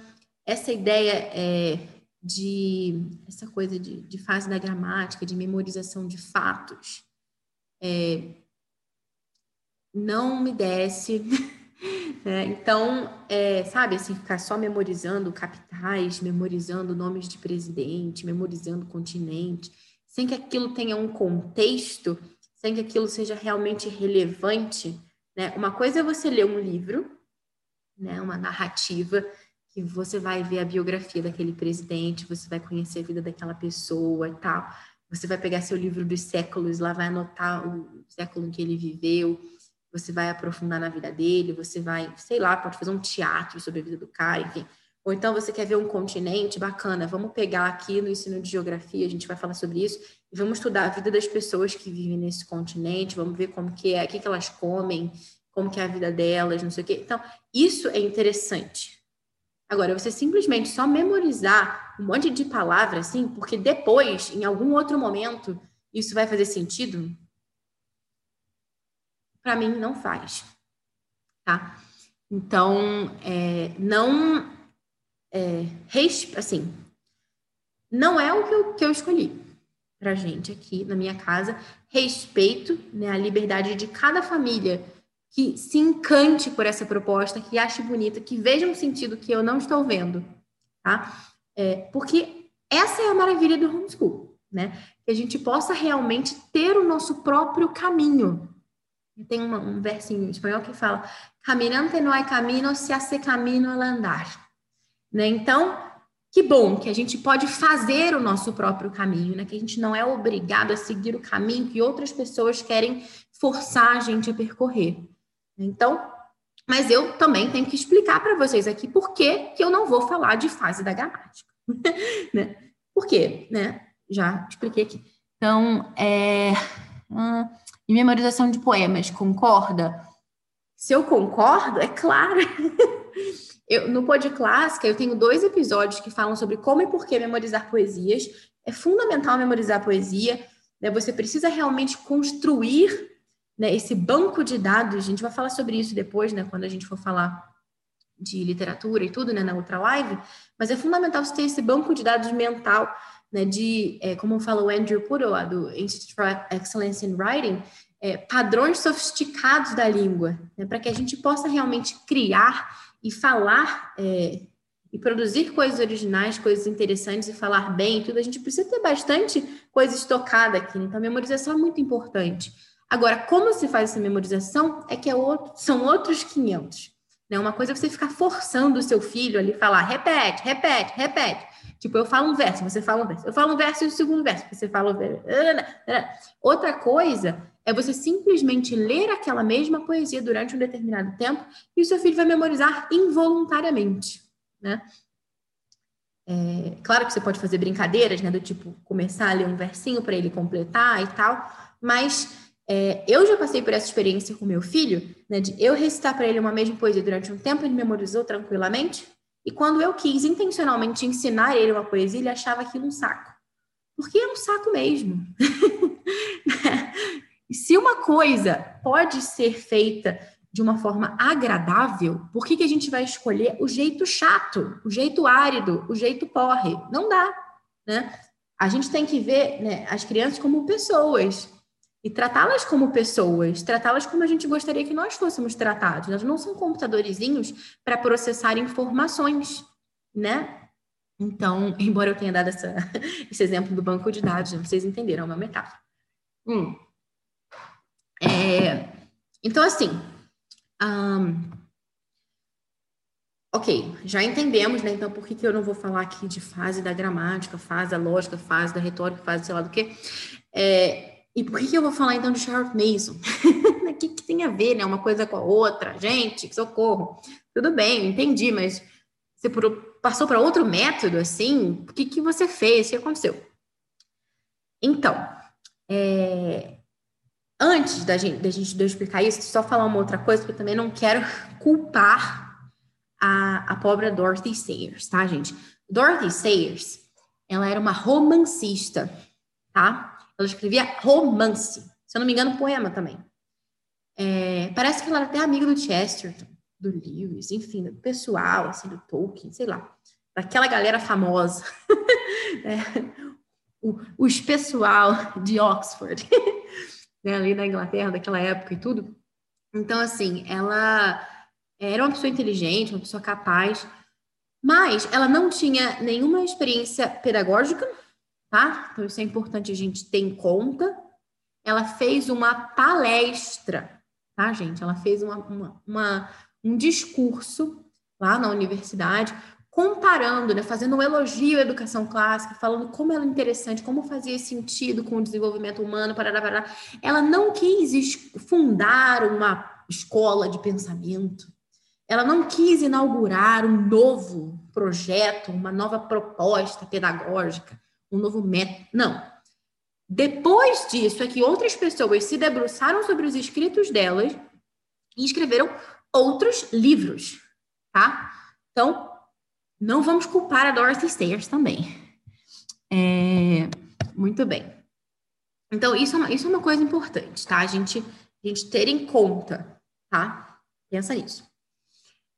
Speaker 1: Essa ideia é, de essa coisa de, de fase da gramática, de memorização de fatos, é, não me desce. É, então, é, sabe, assim, ficar só memorizando capitais, memorizando nomes de presidente, memorizando continente, sem que aquilo tenha um contexto, sem que aquilo seja realmente relevante, né? Uma coisa é você ler um livro, né, uma narrativa, que você vai ver a biografia daquele presidente, você vai conhecer a vida daquela pessoa e tal. Você vai pegar seu livro dos séculos, lá vai anotar o século em que ele viveu, você vai aprofundar na vida dele, você vai, sei lá, pode fazer um teatro sobre a vida do cara, enfim. Ou então você quer ver um continente bacana, vamos pegar aqui no ensino de geografia, a gente vai falar sobre isso, e vamos estudar a vida das pessoas que vivem nesse continente, vamos ver como que é, o que, que elas comem, como que é a vida delas, não sei o quê. Então, isso é interessante. Agora, você simplesmente só memorizar um monte de palavras, assim, porque depois, em algum outro momento, isso vai fazer sentido, para mim não faz, tá? Então, é, não, é, assim, não é o que eu, que eu escolhi para gente aqui na minha casa. Respeito né, a liberdade de cada família que se encante por essa proposta, que ache bonita, que veja um sentido que eu não estou vendo, tá? É, porque essa é a maravilha do homeschool, né? Que a gente possa realmente ter o nosso próprio caminho, Tem um versinho em espanhol que fala: Caminante não é caminho, se hace caminho al andar. Né? Então, que bom que a gente pode fazer o nosso próprio caminho, né? Que a gente não é obrigado a seguir o caminho que outras pessoas querem forçar a gente a percorrer. Então, mas eu também tenho que explicar para vocês aqui por que, que eu não vou falar de fase da gramática. né? Por quê? Né? Já expliquei aqui. Então, é... Hum, e memorização de poemas, concorda? Se eu concordo, é claro. eu, no Pod Clássica, eu tenho dois episódios que falam sobre como e por que memorizar poesias. É fundamental memorizar poesia. Né? Você precisa realmente construir né, esse banco de dados, a gente vai falar sobre isso depois, né, quando a gente for falar de literatura e tudo, né, na outra live, mas é fundamental você ter esse banco de dados mental, né, de, é, como fala o Andrew Puro, lá do Institute for Excellence in Writing, é, padrões sofisticados da língua, né, para que a gente possa realmente criar e falar é, e produzir coisas originais, coisas interessantes e falar bem, tudo, a gente precisa ter bastante coisa estocada aqui, né? então a memorização é muito importante. Agora, como se faz essa memorização é que é outro, são outros 500. Né? Uma coisa é você ficar forçando o seu filho ali falar, repete, repete, repete. Tipo, eu falo um verso, você fala um verso. Eu falo um verso e o segundo verso, você fala um verso. Outra coisa é você simplesmente ler aquela mesma poesia durante um determinado tempo e o seu filho vai memorizar involuntariamente, né? É, claro que você pode fazer brincadeiras, né? Do tipo, começar a ler um versinho para ele completar e tal, mas é, eu já passei por essa experiência com meu filho, né, de eu recitar para ele uma mesma poesia durante um tempo, ele memorizou tranquilamente, e quando eu quis intencionalmente ensinar ele uma poesia, ele achava aquilo um saco. Porque é um saco mesmo. Se uma coisa pode ser feita de uma forma agradável, por que, que a gente vai escolher o jeito chato, o jeito árido, o jeito porre? Não dá, né? A gente tem que ver né, as crianças como pessoas e tratá-las como pessoas, tratá-las como a gente gostaria que nós fôssemos tratados. Elas não são computadorzinhos para processar informações, né? Então, embora eu tenha dado essa, esse exemplo do banco de dados, vocês entenderam a minha metáfora. Hum. É, então, assim, um, ok, já entendemos, né? Então, por que, que eu não vou falar aqui de fase da gramática, fase da lógica, fase da retórica, fase sei lá do que? É, e por que, eu vou falar então de Charles Mason? O que, que tem a ver, né? Uma coisa com a outra? Gente, socorro. Tudo bem, entendi, mas você passou para outro método, assim? O que, que você fez? O que aconteceu? Então, é... antes da gente, da gente de eu explicar isso, só falar uma outra coisa, porque eu também não quero culpar a, a pobre Dorothy Sayers, tá, gente? Dorothy Sayers, ela era uma romancista, tá? Ela escrevia romance. Se eu não me engano, poema também. É, parece que ela era até amiga do Chesterton, do Lewis, enfim, do pessoal, assim, do Tolkien, sei lá. Daquela galera famosa. é, o, os pessoal de Oxford, né, ali na Inglaterra, daquela época e tudo. Então, assim, ela era uma pessoa inteligente, uma pessoa capaz, mas ela não tinha nenhuma experiência pedagógica, tá? Então, isso é importante a gente ter em conta. Ela fez uma palestra, tá, gente? Ela fez uma, uma, uma um discurso lá na universidade, comparando, né, fazendo um elogio à educação clássica, falando como ela é interessante, como fazia sentido com o desenvolvimento humano, parará, parará. Ela não quis fundar uma escola de pensamento, ela não quis inaugurar um novo projeto, uma nova proposta pedagógica um novo método. Não. Depois disso é que outras pessoas se debruçaram sobre os escritos delas e escreveram outros livros, tá? Então, não vamos culpar a Dorothy Sayers também. É, muito bem. Então, isso é, uma, isso é uma coisa importante, tá? A gente, a gente ter em conta, tá? Pensa nisso.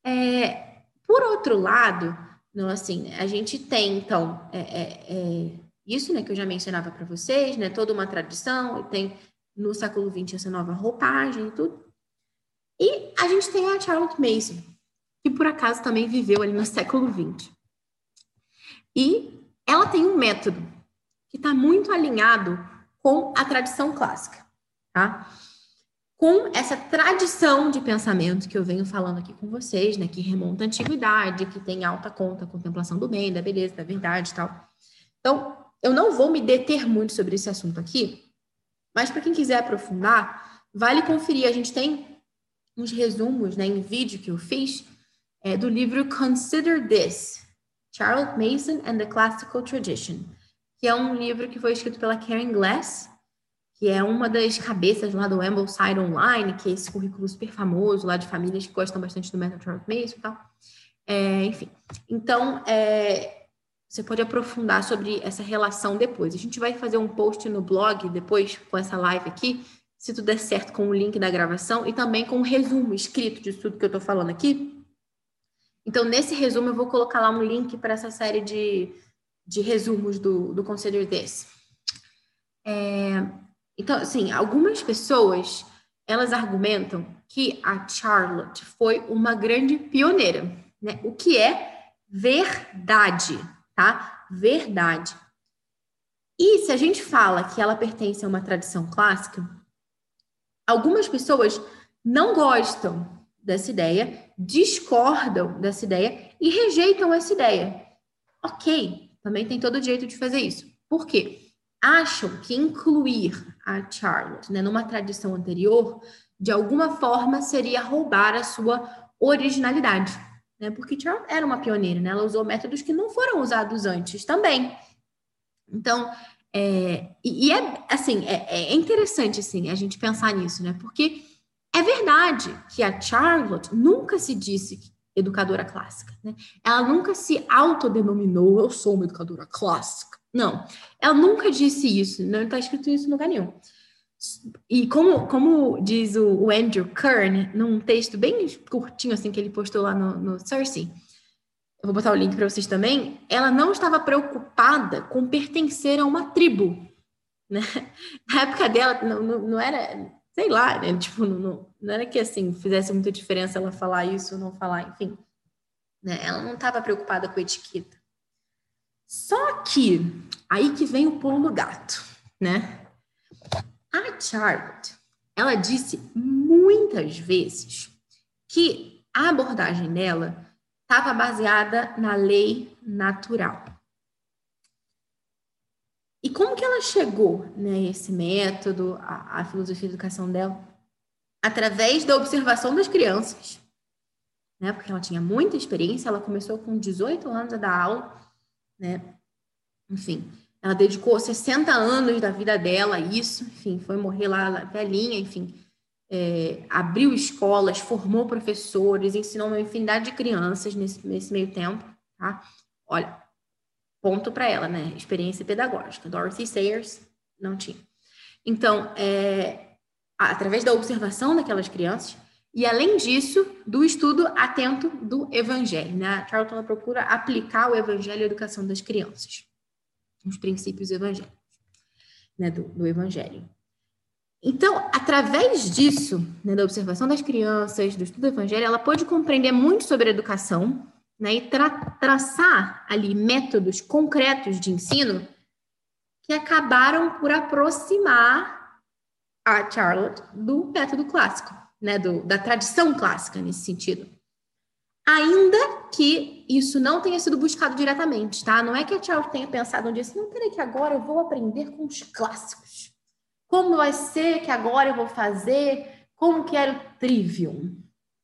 Speaker 1: É, por outro lado, não, assim, a gente tem, então, é, é, é isso, né, que eu já mencionava para vocês, né, toda uma tradição, tem no século XX essa nova roupagem e tudo. E a gente tem a Charlotte Mason, que por acaso também viveu ali no século XX. E ela tem um método que está muito alinhado com a tradição clássica, tá? Com essa tradição de pensamento que eu venho falando aqui com vocês, né, que remonta à antiguidade, que tem alta conta, contemplação do bem, da beleza, da verdade e tal. Então, eu não vou me deter muito sobre esse assunto aqui, mas para quem quiser aprofundar, vale conferir. A gente tem uns resumos né, em vídeo que eu fiz é, do livro Consider This, Charles Mason and the Classical Tradition, que é um livro que foi escrito pela Karen Glass, que é uma das cabeças lá do Ambleside Online, que é esse currículo super famoso lá de famílias que gostam bastante do método Mason e tal. É, enfim, então é, você pode aprofundar sobre essa relação depois. A gente vai fazer um post no blog depois com essa live aqui, se tudo der certo com o link da gravação e também com um resumo escrito de tudo que eu estou falando aqui. Então, nesse resumo, eu vou colocar lá um link para essa série de, de resumos do, do Consider This. É, então, assim, algumas pessoas, elas argumentam que a Charlotte foi uma grande pioneira, né? O que é verdade, tá? Verdade. E se a gente fala que ela pertence a uma tradição clássica, algumas pessoas não gostam dessa ideia, discordam dessa ideia e rejeitam essa ideia. Ok, também tem todo o direito de fazer isso. Por quê? acham que incluir a Charlotte né, numa tradição anterior, de alguma forma, seria roubar a sua originalidade. Né? Porque Charlotte era uma pioneira, né? ela usou métodos que não foram usados antes também. Então, é, e, é assim, é, é, interessante assim, a gente pensar nisso, né? Porque é verdade que a Charlotte nunca se disse educadora clássica, né? Ela nunca se autodenominou, eu sou uma educadora clássica. Não, ela nunca disse isso, não está escrito isso em lugar nenhum. E como, como diz o, Andrew Kern, num texto bem curtinho assim que ele postou lá no, no Cersei, eu vou botar o link para vocês também, ela não estava preocupada com pertencer a uma tribo. Né? Na época dela, não, não, não era, sei lá, né? tipo, não, não era que assim fizesse muita diferença ela falar isso ou não falar, enfim. Né? Ela não estava preocupada com etiqueta. Só que aí que vem o pulo do gato, né? A Charlotte, ela disse muitas vezes que a abordagem dela estava baseada na lei natural. E como que ela chegou né, método, a, a filosofia de educação dela? Através da observação das crianças, né? Porque ela tinha muita experiência, ela começou com 18 anos a dar aula né? Enfim, ela dedicou 60 anos da vida dela a isso, enfim, foi morrer lá velhinha, enfim, é, abriu escolas, formou professores, ensinou uma infinidade de crianças nesse, nesse meio tempo, tá? Olha, ponto para ela, né? Experiência pedagógica. Dorothy Sayers não tinha. Então, é, através da observação daquelas crianças, e, além disso, do estudo atento do evangelho. Né? A Charlton procura aplicar o evangelho à educação das crianças, os princípios evangélicos, né? do, do evangelho. Então, através disso, né, da observação das crianças, do estudo do evangelho, ela pode compreender muito sobre a educação né, e tra traçar ali métodos concretos de ensino que acabaram por aproximar a Charlotte do método clássico né, do, da tradição clássica nesse sentido. Ainda que isso não tenha sido buscado diretamente, tá? Não é que a Charles tenha pensado um dia assim, não, peraí que agora eu vou aprender com os clássicos. Como vai ser que agora eu vou fazer? Como que era o trivium?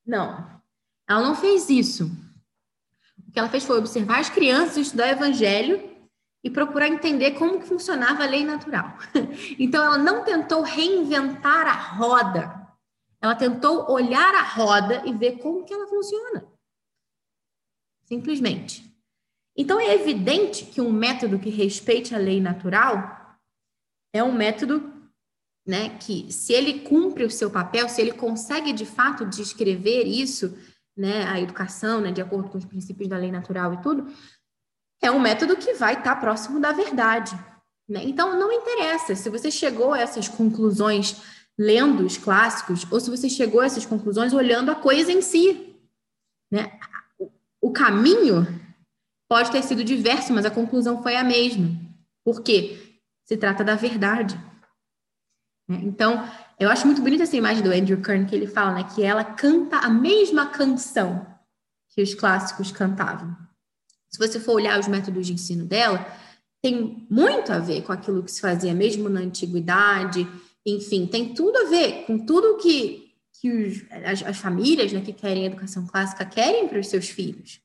Speaker 1: Não, ela não fez isso. O que ela fez foi observar as crianças, estudar o evangelho e procurar entender como que funcionava a lei natural. Então, ela não tentou reinventar a roda ela tentou olhar a roda e ver como que ela funciona. Simplesmente. Então é evidente que um método que respeite a lei natural é um método né, que se ele cumpre o seu papel, se ele consegue de fato descrever isso, né, a educação, né, de acordo com os princípios da lei natural e tudo, é um método que vai estar próximo da verdade. Né? Então, não interessa se você chegou a essas conclusões lendo os clássicos ou se você chegou a essas conclusões olhando a coisa em si. Né? O caminho pode ter sido diverso, mas a conclusão foi a mesma. Por quê? Se trata da verdade. Né? Então, eu acho muito bonita essa imagem do Andrew Kern, que ele fala né, que ela canta a mesma canção que os clássicos cantavam. Se você for olhar os métodos de ensino dela, tem muito a ver com aquilo que se fazia mesmo na antiguidade, enfim, tem tudo a ver com tudo que, que os, as, as, famílias né, que querem educação clássica querem para os seus filhos.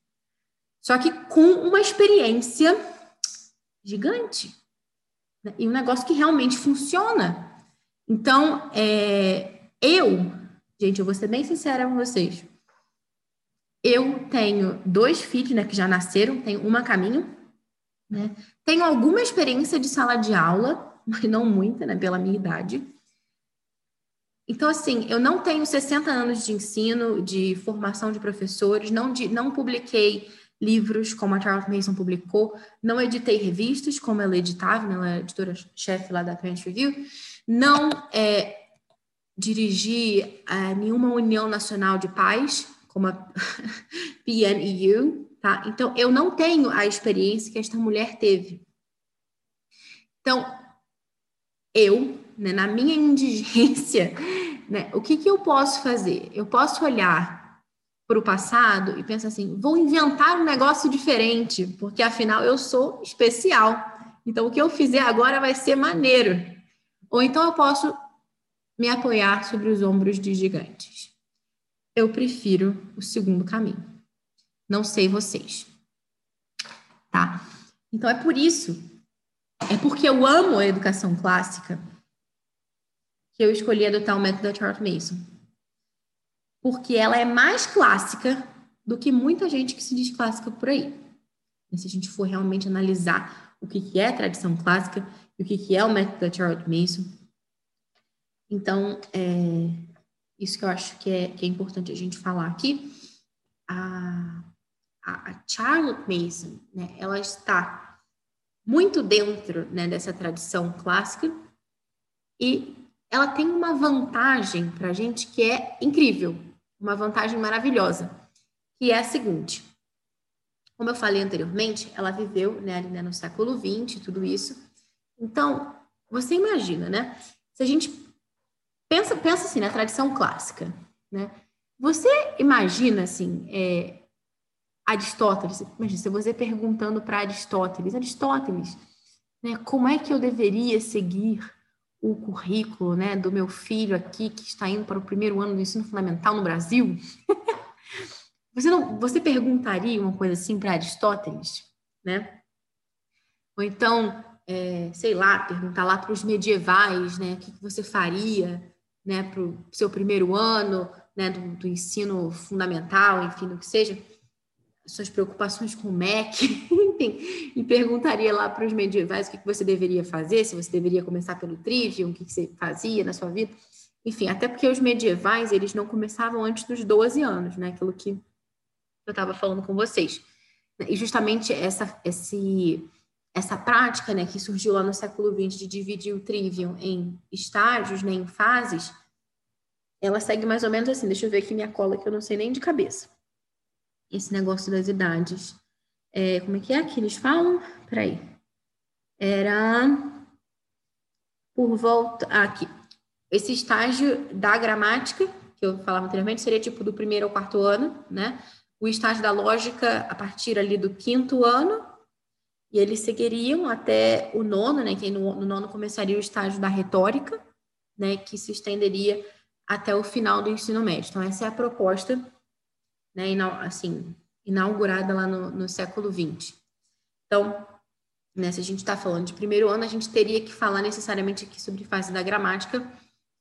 Speaker 1: Só que com uma experiência gigante. Né? E um negócio que realmente funciona. Então, é, eu, gente, eu vou ser bem sincera com vocês. Eu tenho dois filhos, né, que já nasceram, tenho uma a caminho, né? Tenho alguma experiência de sala de aula, não muita, né, pela minha idade. Então, assim, eu não tenho 60 anos de ensino, de formação de professores, não, de, não publiquei livros como a Charlotte Mason publicou, não editei revistas como ela editava, né, ela é editora-chefe lá da Parent Review, não é, dirigi é, nenhuma união nacional de pais, como a PNEU, tá? Então, eu não tenho a experiência que esta mulher teve. Então, eu, né, na minha indigência, né, o que, que eu posso fazer? Eu posso olhar para o passado e pensar assim: vou inventar um negócio diferente, porque afinal eu sou especial. Então, o que eu fizer agora vai ser maneiro. Ou então eu posso me apoiar sobre os ombros de gigantes. Eu prefiro o segundo caminho. Não sei vocês. Tá? Então é por isso, é porque eu amo a educação clássica que eu escolhi adotar o método da Charlotte Mason. Porque ela é mais clássica do que muita gente que se diz clássica por aí. Se a gente for realmente analisar o que, é tradição clássica e o que, é o método da Charlotte Mason. Então, é isso que eu acho que é, que é importante a gente falar aqui. A, a, a Charlotte Mason, né, ela está muito dentro né, dessa tradição clássica e ela tem uma vantagem para a gente que é incrível, uma vantagem maravilhosa, que é a seguinte. Como eu falei anteriormente, ela viveu né, ali, né, no século XX, tudo isso. Então, você imagina, né? Se a gente pensa, pensa assim na tradição clássica, né? Você imagina assim, é, Aristóteles, imagina, se você perguntando para Aristóteles, Aristóteles, né, como é que eu deveria seguir o currículo né, do meu filho aqui que está indo para o primeiro ano do ensino fundamental no Brasil? você, não, você perguntaria uma coisa assim para Aristóteles? Né? Ou então, é, sei lá, perguntar lá para os medievais né, o que, que você faria né, para o seu primeiro ano né, do, do ensino fundamental, enfim, do que seja suas preocupações com o MEC, enfim, e perguntaria lá para os medievais o que, você deveria fazer, se você deveria começar pelo trivium, o que, que você fazia na sua vida. Enfim, até porque os medievais, eles não começavam antes dos 12 anos, né? Aquilo que eu estava falando com vocês. E justamente essa, esse, essa prática, né, que surgiu lá no século XX de dividir o trivium em estágios, né, em fases, ela segue mais ou menos assim. Deixa eu ver aqui minha cola, que eu não sei nem de cabeça esse negócio das idades. É, como é que é que eles falam? Peraí. Era por volta. Ah, aqui. Esse estágio da gramática, que eu falava anteriormente, seria tipo do primeiro ao quarto ano, né? O estágio da lógica a partir ali do quinto ano, e eles seguiriam até o nono, né? Que no, no nono começaria o estágio da retórica, né? Que se estenderia até o final do ensino médio. Então, essa é a proposta né, assim, inaugurada lá no, no século XX. Então, né, se a gente está falando de primeiro ano, a gente teria que falar necessariamente aqui sobre fase da gramática,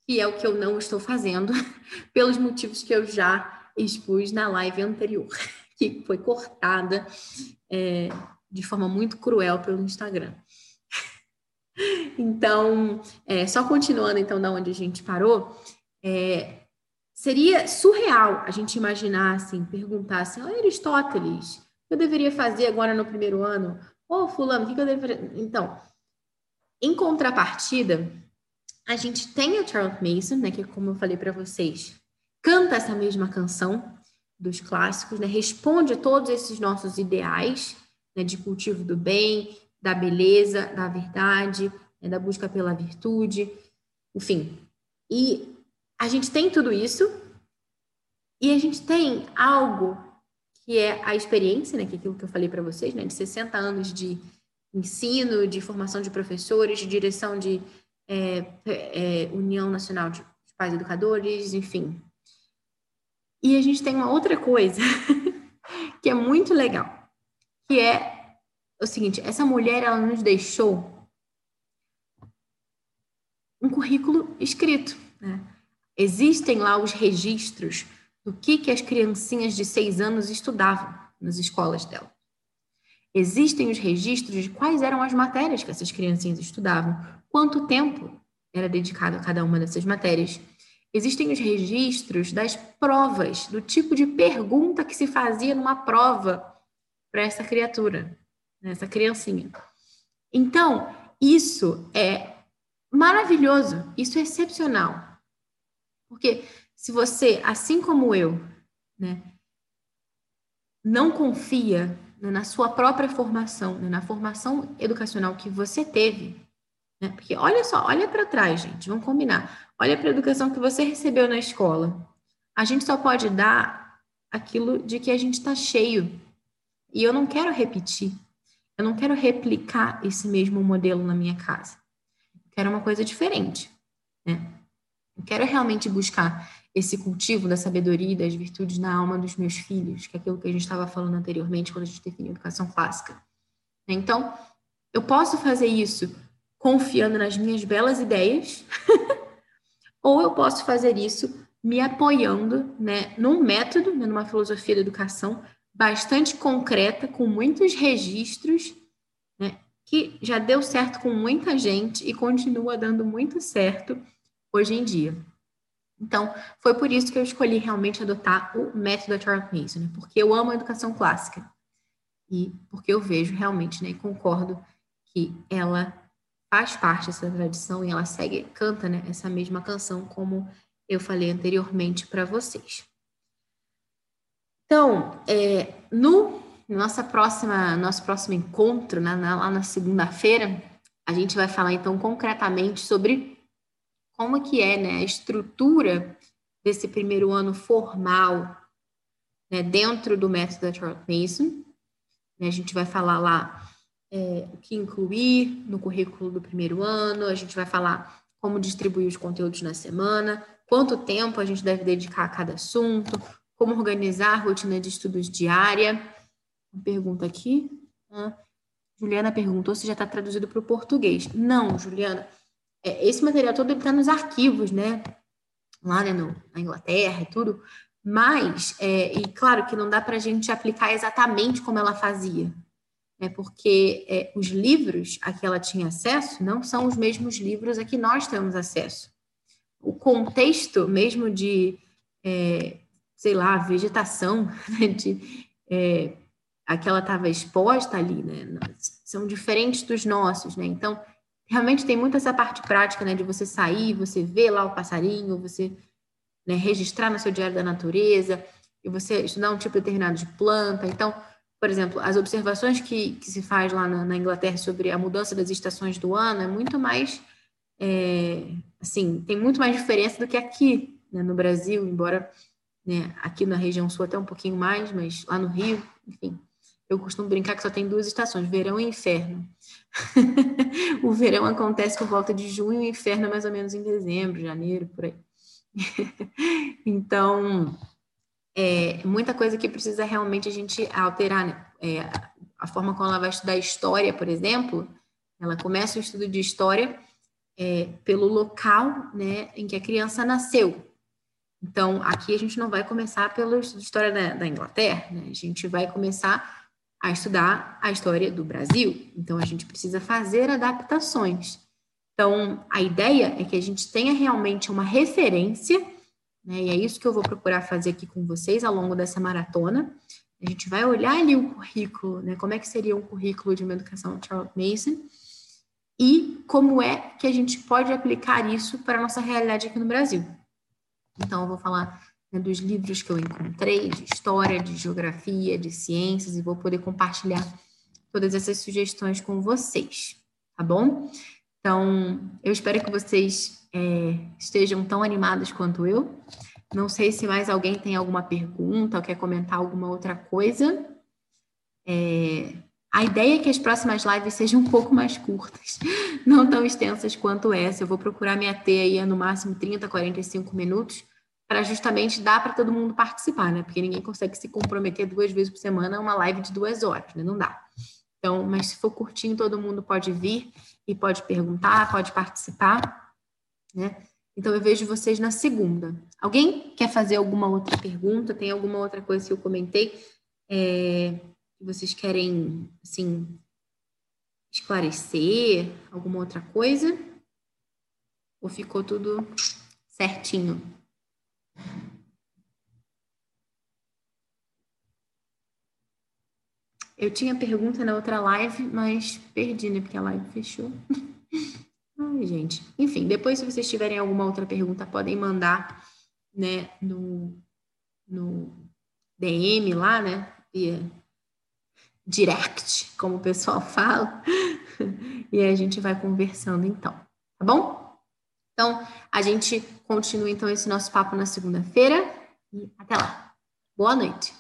Speaker 1: que é o que eu não estou fazendo, pelos motivos que eu já expus na live anterior, que foi cortada é, de forma muito cruel pelo Instagram. Então, é, só continuando então da onde a gente parou, é, Seria surreal a gente imaginar assim, perguntar assim, oh, Aristóteles, o que eu deveria fazer agora no primeiro ano? Ô, oh, fulano, o que, eu deveria... Então, em contrapartida, a gente tem a Charlotte Mason, né, que como eu falei para vocês, canta essa mesma canção dos clássicos, né, responde a todos esses nossos ideais né, de cultivo do bem, da beleza, da verdade, né, da busca pela virtude, enfim, E a gente tem tudo isso, e a gente tem algo que é a experiência, né, que é aquilo que eu falei para vocês, né, de 60 anos de ensino, de formação de professores, de direção de é, é, União Nacional de Pais Educadores, enfim. E a gente tem uma outra coisa que é muito legal, que é o seguinte: essa mulher ela nos deixou um currículo escrito. Né? Existem lá os registros do que, que as criancinhas de seis anos estudavam nas escolas dela. Existem os registros de quais eram as matérias que essas criancinhas estudavam, quanto tempo era dedicado a cada uma dessas matérias. Existem os registros das provas, do tipo de pergunta que se fazia numa prova para essa criatura, né, essa criancinha. Então, isso é maravilhoso, isso é excepcional. Porque se você, assim como eu, né, não confia né, na sua própria formação, né, na formação educacional que você teve, né, porque olha só, olha para trás, gente, vamos combinar. Olha para a educação que você recebeu na escola. A gente só pode dar aquilo de que a gente está cheio. E eu não quero repetir. Eu não quero replicar esse mesmo modelo na minha casa. Eu quero uma coisa diferente. Né? Eu quero realmente buscar esse cultivo da sabedoria e das virtudes na alma dos meus filhos, que é aquilo que a gente estava falando anteriormente quando a gente definiu educação clássica. Então, eu posso fazer isso confiando nas minhas belas ideias, ou eu posso fazer isso me apoiando né, num método, né, numa filosofia da educação bastante concreta, com muitos registros, né, que já deu certo com muita gente e continua dando muito certo hoje em dia. Então, foi por isso que eu escolhi realmente adotar o método Charles Mason, né? porque eu amo a educação clássica e porque eu vejo realmente, né, e concordo que ela faz parte dessa tradição e ela segue, canta, né, essa mesma canção como eu falei anteriormente para vocês. Então, é, no nossa próxima, nosso próximo encontro, né, lá na segunda-feira, a gente vai falar então concretamente sobre como que é né, a estrutura desse primeiro ano formal né, dentro do método da Charlotte Mason. Né, a gente vai falar lá é, o que incluir no currículo do primeiro ano, a gente vai falar como distribuir os conteúdos na semana, quanto tempo a gente deve dedicar a cada assunto, como organizar a rotina de estudos diária. Pergunta aqui. Ah, Juliana perguntou se já está traduzido para o português. Não, Juliana é, esse material todo está nos arquivos, né? Lá né, no, na Inglaterra e tudo. Mas, é, e claro que não dá para a gente aplicar exatamente como ela fazia, né? porque é, os livros a que ela tinha acesso não são os mesmos livros a que nós temos acesso. O contexto mesmo de, é, sei lá, vegetação, né? de, é, a que ela estava exposta ali, né? são diferentes dos nossos. Né? Então, realmente tem muito essa parte prática, né, de você sair, você ver lá o passarinho, você né, registrar no seu diário da natureza, e você estudar um tipo determinado de planta. Então, por exemplo, as observações que, que se faz lá na, na Inglaterra sobre a mudança das estações do ano é muito mais, é, assim, tem muito mais diferença do que aqui né, no Brasil, embora né, aqui na região sul até um pouquinho mais, mas lá no Rio, enfim, eu costumo brincar que só tem duas estações, verão e inferno. o verão acontece por volta de junho e o inferno é mais ou menos em dezembro, janeiro, por aí. então, é muita coisa que precisa realmente a gente alterar, né? É, a forma como ela vai estudar história, por exemplo, ela começa o estudo de história é, pelo local né, em que a criança nasceu. Então, aqui a gente não vai começar pelo estudo de história da, da Inglaterra, né? a gente vai começar a estudar a história do Brasil. Então, a gente precisa fazer adaptações. Então, a ideia é que a gente tenha realmente uma referência, né? e é isso que eu vou procurar fazer aqui com vocês ao longo dessa maratona. A gente vai olhar ali o currículo, né? como é que seria um currículo de uma educação Charles Mason, e como é que a gente pode aplicar isso para a nossa realidade aqui no Brasil. Então, eu vou falar né, dos livros que eu encontrei, de história, de geografia, de ciências, e vou poder compartilhar todas essas sugestões com vocês, tá bom? Então, eu espero que vocês é, estejam tão animados quanto eu. Não sei se mais alguém tem alguma pergunta ou quer comentar alguma outra coisa. É, a ideia é que as próximas lives sejam um pouco mais curtas, não tão extensas quanto essa. Eu vou procurar me ater aí no máximo 30, 45 minutos, para justamente dar para todo mundo participar, né? Porque ninguém consegue se comprometer duas vezes por semana a uma live de duas horas, né? Não dá. Então, mas se for curtinho, todo mundo pode vir e pode perguntar, pode participar, né? Então, eu vejo vocês na segunda. Alguém quer fazer alguma outra pergunta? Tem alguma outra coisa que eu comentei é, que vocês querem, assim, esclarecer? Alguma outra coisa? Ou ficou tudo certinho? Eu tinha pergunta na outra live, mas perdi, né? Porque a live fechou. Ai, gente. Enfim, depois, se vocês tiverem alguma outra pergunta, podem mandar, né, no, no DM lá, né? Via direct, como o pessoal fala. e a gente vai conversando, então. Tá bom? Então, a gente continua, então, esse nosso papo na segunda-feira. E até lá. Boa noite.